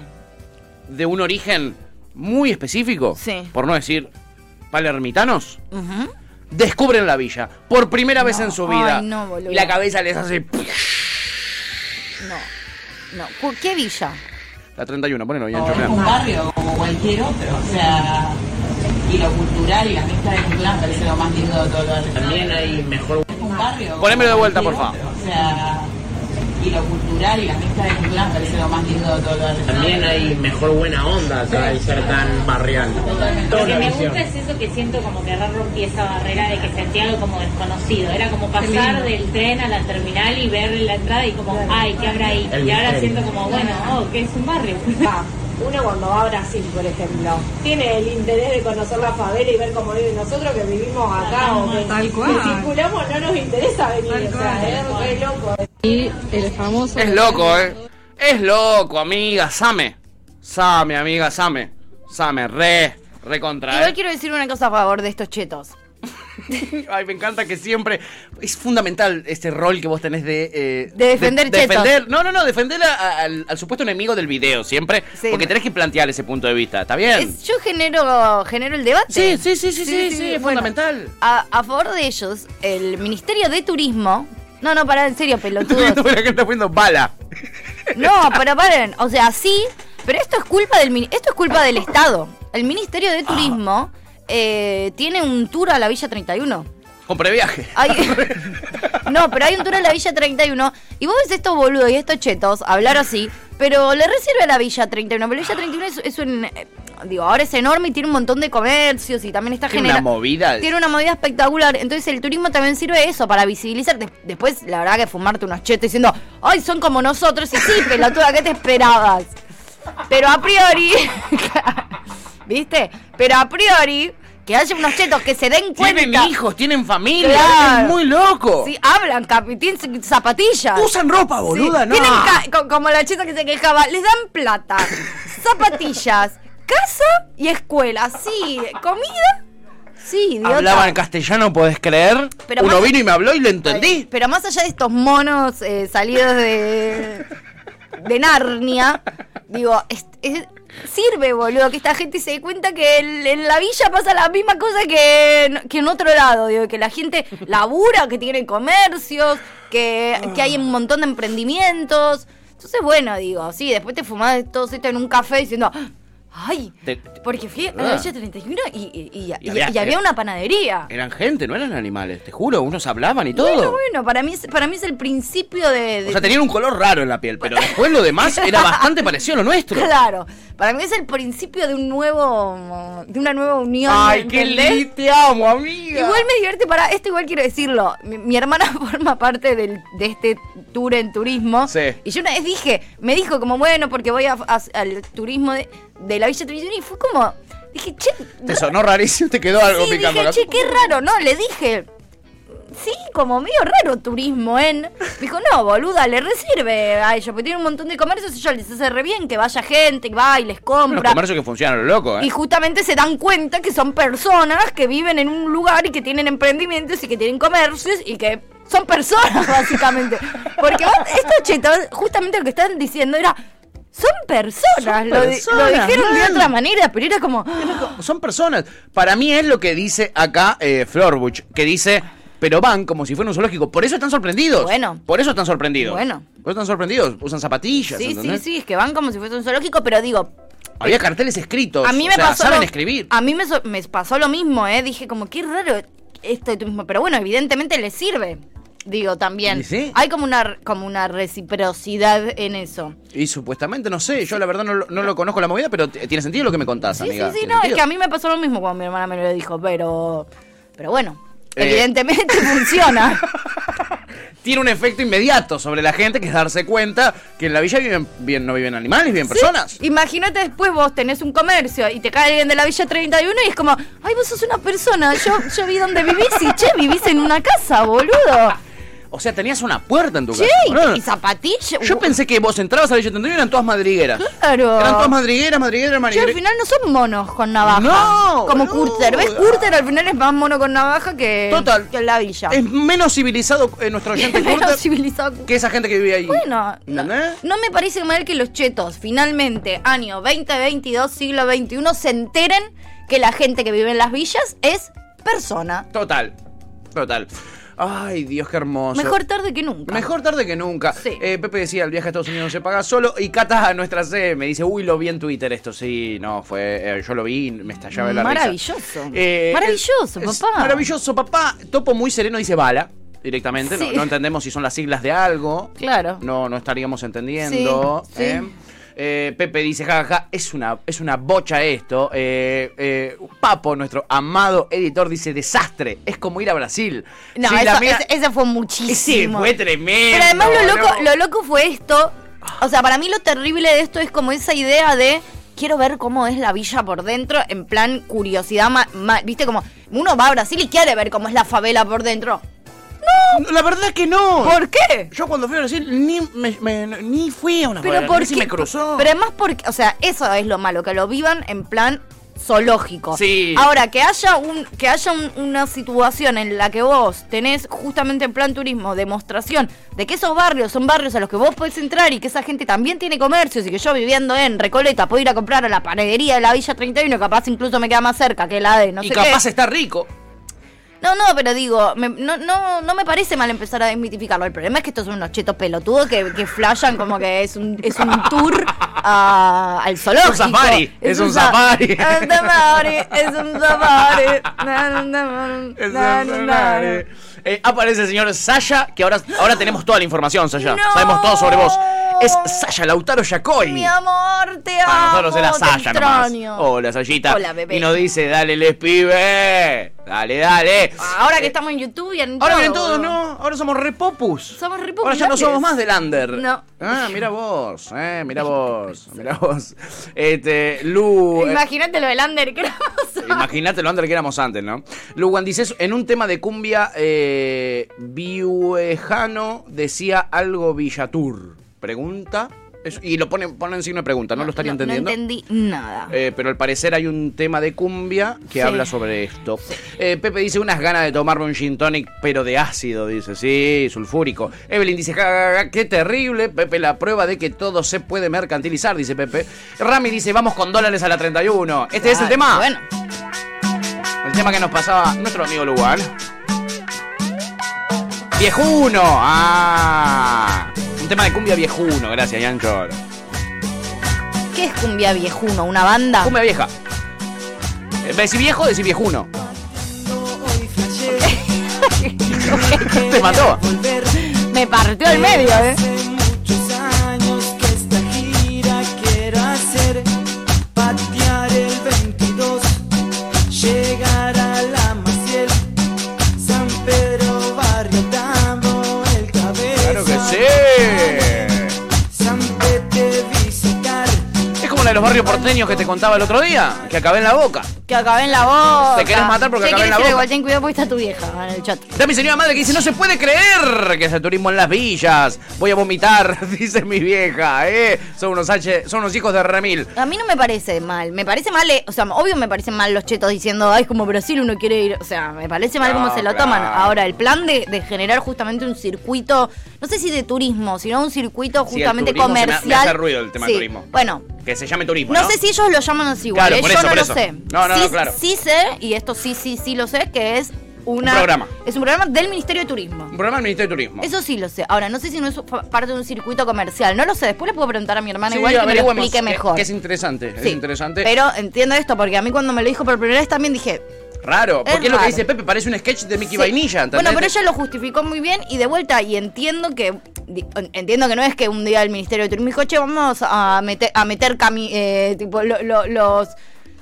de un origen muy específico, Sí. por no decir palermitanos, Ujú. Descubren la villa por primera vez en su vida. Ay, no, boludo. y la cabeza les hace... No. No. ¿Cu- ¿Qué villa? La 31, ponelo bien, Es un barrio como cualquier otro, o sea, y lo cultural y la mezcla de culturas parece lo más lindo de todo el barrio. También hay mejor... Es un barrio. Ponémelo de vuelta, por favor. O sea, y lo cultural y la mezcla de culturas me parece lo más lindo de todo lo También hay mejor buena onda acá y ser tan barrial. Lo que me gusta es eso que siento como que rompí esa barrera de que sentía algo como desconocido. Era como pasar del tren a la terminal y ver la entrada y como, ay, ¿qué habrá ahí? El y ahora misterio. siento como, bueno, oh, que es un barrio. Uno cuando va a Brasil, por ejemplo, tiene el interés de conocer la favela y ver cómo viven nosotros que vivimos acá o que, Tal cual. que circulamos, no nos interesa venir, o sea, es loco. Y el famoso. Es loco, ¿eh? Es loco, amiga. Same. Same, amiga, Same. Same, re. Re contra. Igual ¿eh? quiero decir una cosa a favor de estos chetos. Ay, me encanta que siempre. Es fundamental este rol que vos tenés de. eh, De defender chetos. defender, No, no, no, defender a- a- al, al supuesto enemigo del video siempre. Sí. Porque tenés que plantear ese punto de vista. ¿Está bien? Es- yo genero, genero el debate. Sí, sí, sí, sí, sí, sí, es fundamental. A, a favor de ellos, el Ministerio de Turismo. No, no, para en serio, la que está poniendo bala. No, pero paren. O sea, sí, pero esto es culpa del esto es culpa del Estado. El Ministerio de Turismo eh, tiene un tour a la Villa 31. Con previaje. Hay- no, pero hay un tour a la Villa 31 y vos ves estos boludos y estos chetos hablar así, pero le recibe a la Villa 31. Pero la Villa 31 es, es un. eh, digo, ahora es enorme y tiene un montón de comercios y también está Tiene una generando. movida. Tiene una movida espectacular. Entonces el turismo también sirve eso, para visibilizar. Des- después, la verdad que fumarte unos chetos diciendo, ay, son como nosotros. Y sí, pelotuda, ¿qué te esperabas? Pero a priori. ¿Viste? Pero a priori, que haya unos chetos que se den cuenta. Tienen hijos, tienen familia. Claro. Es muy loco. Sí, hablan, tienen zapatillas. Usan ropa, boluda, Sí, no. Tienen ca- como la cheta que se quejaba, les dan plata, zapatillas, casa y escuela. Sí, comida. Sí, idiota. Hablaba en castellano, ¿podés creer? Pero Uno vino y me habló y lo entendí. Pero más allá de estos monos eh, salidos de, de Narnia, digo, es- es- sirve, boludo, que esta gente se dé cuenta que el- en la villa pasa la misma cosa que en, que en otro lado, digo, que la gente labura, que tiene comercios, que, que hay un montón de emprendimientos. Entonces, bueno, digo, sí, después te fumás todo esto en un café diciendo, ¡ay! Te- Porque fui a la Ah. Villa 31 y, y- y- y- Y había- y había una panadería. Eran gente, no eran animales, te juro, unos hablaban y todo. Bueno, bueno, para mí, es, para mí es el principio de... de- O sea, tenían un color raro en la piel, pero después lo demás era bastante parecido a lo nuestro. Claro, para mí es el principio de un nuevo, de una nueva unión. Ay, qué ¿entendés? li- te amo, amiga. Igual me divierte para, esto igual quiero decirlo, mi, mi hermana forma parte del- de este tour en turismo. Sí. Y yo una vez dije, me dijo como, bueno, porque voy a- a- al turismo de, de la Villa 31 y fue como, dije, che, Te sonó rarísimo, te quedó algo sí, picando. dije, che, qué raro, no, le dije, sí, como medio raro turismo, ¿eh? Me dijo, no, boluda, le resirve a ellos, porque tienen un montón de comercios y ellos les hace re bien que vaya gente, que va y les compra. comercios que funcionan lo loco, ¿eh? Y justamente se dan cuenta que son personas que viven en un lugar y que tienen emprendimientos y que tienen comercios y que son personas, básicamente. Porque estos chetos, justamente lo que están diciendo era, son personas. Son lo, di- personas, lo dijeron de otra manera, pero era como... Son personas. Para mí es lo que dice acá eh, Florbuch, que dice, pero van como si fuera un zoológico. Por eso están sorprendidos. Bueno. Por eso están sorprendidos. Bueno. Por eso están sorprendidos. Usan zapatillas. Sí, sí, ¿entendés? sí, es que van como si fuese un zoológico, pero digo, Había carteles escritos. a mí o me sea, pasó saben lo, escribir. A mí me, so- me pasó lo mismo, ¿eh? Dije como, qué raro esto de turismo, pero bueno, evidentemente les sirve. Digo, también. Hay como una, como una reciprocidad en eso. Y supuestamente, no sé, yo la verdad no, lo- no lo conozco la movida, pero tiene sentido lo que me contás, Sí, amiga. sí, sí, ¿Tiene no, es que a mí me pasó lo mismo cuando mi hermana me lo dijo, pero. Pero bueno, Eh. evidentemente funciona. Tiene un efecto inmediato sobre la gente, que es darse cuenta que en la villa viven, bien, no viven animales, viven personas. Imagínate después vos tenés un comercio y te cae alguien de la Villa 31 y es como, ay, vos sos una persona, yo, yo vi dónde vivís y che, vivís en una casa, boludo. O sea, tenías una puerta en tu casa. boludo. y zapatillas. Yo pensé que vos entrabas a la Villa 31 y eran todas madrigueras. Claro. Eran todas madrigueras, madrigueras, Che, al madrigueras. final no son monos con navaja. No, Como Curter. ¿Ves? Curter al final es más mono con navaja que, Total. que la villa. Es menos civilizado eh, nuestro oyente Menos civilizado. que esa gente que vive ahí. Bueno, no, no me parece mal que los chetos, finalmente, año 2022, siglo XXI, se enteren que la gente que vive en las villas es persona. Total. Total. Ay, Dios, qué hermoso. Mejor tarde que nunca. Mejor tarde que nunca. Eh, Pepe decía, el viaje a Estados Unidos no se paga solo. Y Cata, nuestra C, me dice, uy, lo vi en Twitter esto. Sí, no, fue, eh, yo lo vi, me estallaba la risa. Maravilloso. Eh, Maravilloso, es- papá. Maravilloso, papá. Topo muy sereno dice bala. directamente. No- Sí. No, entendemos si son las siglas de algo. Claro. No, no estaríamos entendiendo. Sí, sí. ¿eh? Eh, Pepe dice, jajaja, es una, es una bocha esto. Eh, eh, Papo, nuestro amado editor, dice, desastre, es como ir a Brasil. No, eso- mía- fue muchísimo. Sí, fue tremendo. Pero además lo loco, ¿no? lo loco fue esto. O sea, para mí lo terrible de esto es como esa idea de quiero ver cómo es la villa por dentro, en plan curiosidad, ma- ma- viste como uno va a Brasil y quiere ver cómo es la favela por dentro. No, la verdad es que no. ¿Por qué? Yo cuando fui a Brasil ni, me- me- ni fui a una Pero favela, por ni si qué- me cruzó. Pero además porque, o sea, eso es lo malo, que lo vivan en plan zoológico. Sí. Ahora, que haya un, que haya un- una situación en la que vos tenés justamente en plan turismo demostración de que esos barrios son barrios a los que vos podés entrar y que esa gente también tiene comercios y que yo viviendo en Recoleta puedo ir a comprar a la panadería de la Villa 31, capaz incluso me queda más cerca que la de no y sé capaz qué. está rico. No, no, pero digo, me- no, no, no me parece mal empezar a desmitificarlo. El problema es que estos son unos chetos pelotudos que, que flashan como que es un, es un tour a- al zoológico. Es un safari, es un sa- safari. Es un safari, es un safari. Es un safari. Eh, aparece el señor Sasha, que ahora, ahora tenemos toda la información, Sasha. No. Sabemos todo sobre vos. Es Sasha Lautaro Yacoy. Mi amor, te Para amo, nosotros era Sasha nomás. Hola, Sayita. Hola, bebé. Y nos dice, dale, les pibe. Dale, dale. Ahora que estamos en YouTube y en Ahora todo, todos, boludo. ¿no? Ahora somos repopus. Somos re Ahora ya no somos más del under. No. Ah, mira vos, eh, mira vos, mira vos. Este, Lu. eh, Imagínate lo del under que éramos. Imagínate lo under que éramos antes, ¿no? Lugan dice, en un tema de cumbia, eh, decía algo Villatur. Pregunta. Y lo pone, pone en signo de pregunta, no, lo estaría No, entendiendo. No entendí nada. Eh, pero al parecer hay un tema de cumbia que Sí. habla sobre esto. Eh, Pepe dice unas ganas de tomarme un gin tonic, pero de ácido, dice. Sí, sulfúrico. Evelyn dice, "Ja, ja, ja, qué terrible. Pepe, la prueba de que todo se puede mercantilizar, dice Pepe. Rami dice, vamos con dólares a la 31. Este es el tema. Bueno. El tema que nos pasaba nuestro amigo Lugan. Viejuno. Ah. Un tema de cumbia viejuno. Gracias, Yancho. ¿Qué es cumbia viejuno? ¿Una banda? Cumbia vieja. Eh, Decir viejo, decir viejuno. Te mató. Me partió el medio, ¿eh? La de los barrios porteños que te contaba el otro día, que acabé en la boca. Que acabé en la boca. Te querés matar porque ¿Qué acabé en la boca. Igual ten cuidado porque está tu vieja en el chat. Da mi señora madre que dice, no se puede creer que es el turismo en las villas. Voy a vomitar, dice mi vieja, ¿eh? Son unos H, son unos hijos de remil. A mí no me parece mal. Me parece mal, eh, o sea, obvio me parecen mal los chetos diciendo, ay, es como Brasil uno quiere ir. O sea, me parece mal No, cómo se lo claro. toman. Ahora, el plan de, de generar justamente un circuito, no sé si de turismo, sino un circuito Sí, el justamente se me- comercial. me hace ruido el tema Sí, turismo. Bueno, Que se llame turismo, no, ¿no? sé si ellos lo llaman así igual, Claro, eh, por yo eso, no por lo eso. sé. No, no, sí, no, claro. Sí sé, y esto sí, sí, sí lo sé, que es una... Un programa. Es un programa del Ministerio de Turismo. Un programa del Ministerio de Turismo. Eso sí lo sé. Ahora, no sé si no es parte de un circuito comercial. No lo sé. Después le puedo preguntar a mi hermana Sí, igual que me lo explique que- mejor. Que es interesante, Sí, es interesante. Pero entiendo esto, porque a mí cuando me lo dijo por primera vez también dije... Raro, Es porque es, lo que dice Pepe, parece un sketch de Mickey sí. Vainilla, ¿entendés? Bueno, pero ella lo justificó muy bien y de vuelta, y entiendo que... Entiendo que no es que un día el Ministerio de Turismo dijo, che, vamos a meter, a meter cami- eh, tipo, lo- lo- los...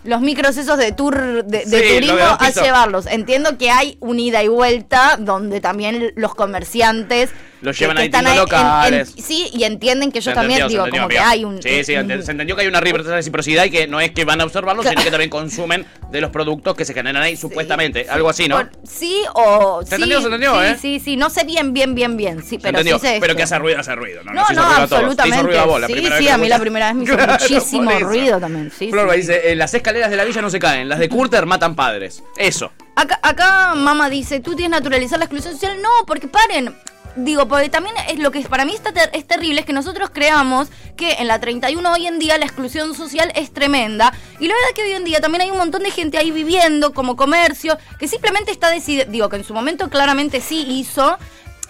Los micros esos de tour de, Sí, turismo a llevarlos. Entiendo que hay un ida y vuelta donde también los comerciantes Los llevan que a distintos ahí en- en- locales. sí, y entienden que Se ellos también, entendió, digo, como que hay un... Sí, sí, se entendió que hay una reciprocidad y que no es que van a observarlo, sino que también consumen de los productos que se generan ahí, supuestamente. Algo así, ¿no? Por- sí o Se sí, entendió, se entendió, sí, ¿eh? Sí, sí, no sé bien, bien, bien, bien, sí, Se pero entendió. sí pero que hace ruido, hace ruido. No, No, no, hizo absolutamente. ruido a vos la sí, sí, a mí la primera vez me hizo muchísimo ruido también, sí, dice, las escaleras de la villa no se caen, las de Curter matan padres. Eso. Acá, acá mamá dice, tú tienes naturalizar la exclusión social. No, porque paren. Digo, porque también es lo que para mí está ter- es terrible es que nosotros creamos que en la 31 hoy en día la exclusión social es tremenda. Y la verdad que hoy en día también hay un montón de gente ahí viviendo como comercio que simplemente está decidiendo, digo, que en su momento claramente sí hizo,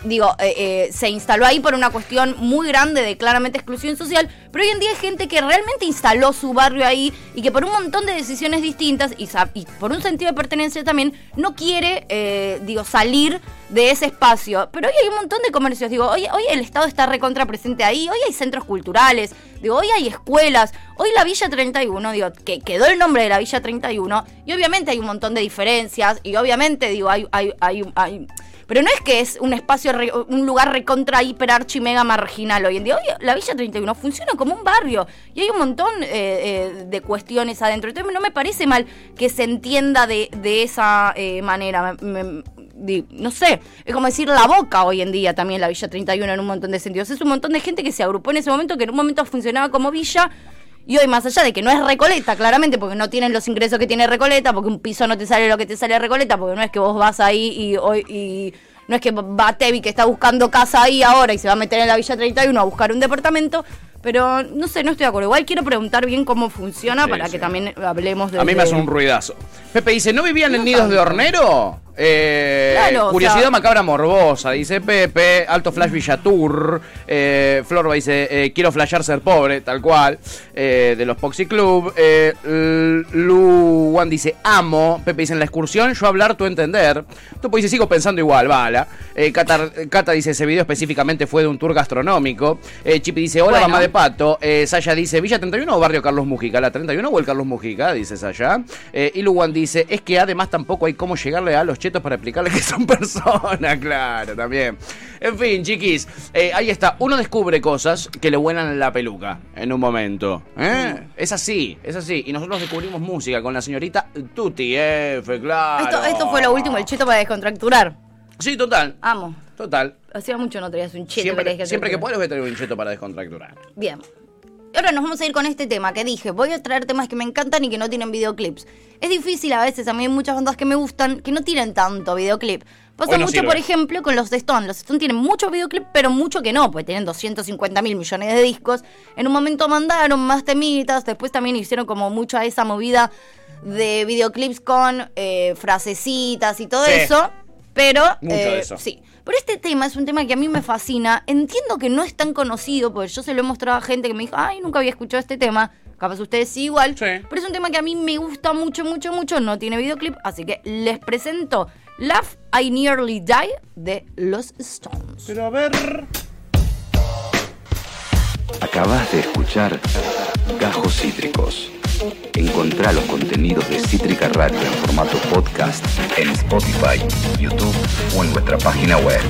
digo, eh, eh, se instaló ahí por una cuestión muy grande de claramente exclusión social, pero hoy en día hay gente que realmente instaló su barrio ahí y que por un montón de decisiones distintas y, y por un sentido de pertenencia también no quiere, eh, digo, salir de ese espacio. Pero hoy hay un montón de comercios. Digo, hoy, hoy el Estado está recontra presente ahí. Hoy hay centros culturales. Digo, hoy hay escuelas. Hoy la Villa 31, digo, que quedó el nombre de la Villa 31. Y obviamente hay un montón de diferencias. Y obviamente, digo, hay, hay, hay, hay pero no es que es un espacio, un lugar recontra, hiper, archi, mega marginal hoy en día. Hoy la Villa 31 funciona como un barrio y hay un montón eh, eh, de cuestiones adentro. Entonces no me parece mal que se entienda de, de esa eh, manera. No sé, es como decir la boca hoy en día también la Villa 31 en un montón de sentidos. Es un montón de gente que se agrupó en ese momento, que en un momento funcionaba como villa. Y hoy, más allá de que no es Recoleta, claramente, porque no tienen los ingresos que tiene Recoleta, porque un piso no te sale lo que te sale Recoleta, porque no es que vos vas ahí y hoy y no es que va Tevi que está buscando casa ahí ahora y se va a meter en la Villa 31 a buscar un departamento. Pero no sé, no estoy de acuerdo. Igual quiero preguntar bien cómo funciona Sí, para sí. que también hablemos de. A mí me hace un ruidazo. Pepe dice, ¿no vivían en nidos de hornero? Eh, Claro, o curiosidad sea- macabra morbosa, dice Pepe. Alto Flash Villatur. Eh, Florba dice, eh, quiero flashear ser pobre, tal cual. Eh, de los Poxy Club. Lu Juan dice, amo. Pepe dice, en la excursión, yo hablar, tú entender. Topo dice, sigo pensando igual, bala. Cata, Cata dice, ese video específicamente fue de un tour gastronómico. Chipi dice, hola, Bueno. mamá de pato. Saya dice, ¿Villa 31 o Barrio Carlos Mujica? ¿La 31 o el Carlos Mujica? Dice Saya. Y Luwan dice, es que además tampoco hay cómo llegarle a los chetos para explicarle que son personas. Claro, también. En fin, chiquis, eh, ahí está. Uno descubre cosas que le vuelan la peluca en un momento. ¿eh? Es así, es así. Y nosotros descubrimos música con la señorita Tuti F, claro. Esto, esto fue lo último, el cheto para descontracturar. Sí, total. Amo. Total. Hacía mucho no traías un cheto que Siempre, tenés siempre que puedas voy a traer un cheto para descontracturar. Bien. Ahora nos vamos a ir con este tema que dije, voy a traer temas que me encantan y que no tienen videoclips. Es difícil a veces, a mí hay muchas bandas que me gustan que no tienen tanto videoclip. Pasa no mucho, sirve. por ejemplo, con los de Stone. Los Stone tienen mucho videoclip, pero mucho que no, porque tienen 250 mil millones de discos. En un momento mandaron más temitas, después también hicieron como mucha esa movida de videoclips con eh, frasecitas y todo Sí. eso. Pero, Mucho eh, de eso. sí. Pero este tema es un tema que a mí me fascina. Entiendo que no es tan conocido, porque yo se lo he mostrado a gente que me dijo, ay, nunca había escuchado este tema. Capaz ustedes sí igual. Pero es un tema que a mí me gusta mucho, mucho, mucho. No tiene videoclip, así que les presento Love I Nearly Die de los Stones. Pero a ver. Acabas de escuchar Gajos Cítricos. Encontrá los contenidos de Cítrica Radio en formato podcast en Spotify, YouTube o en nuestra página web.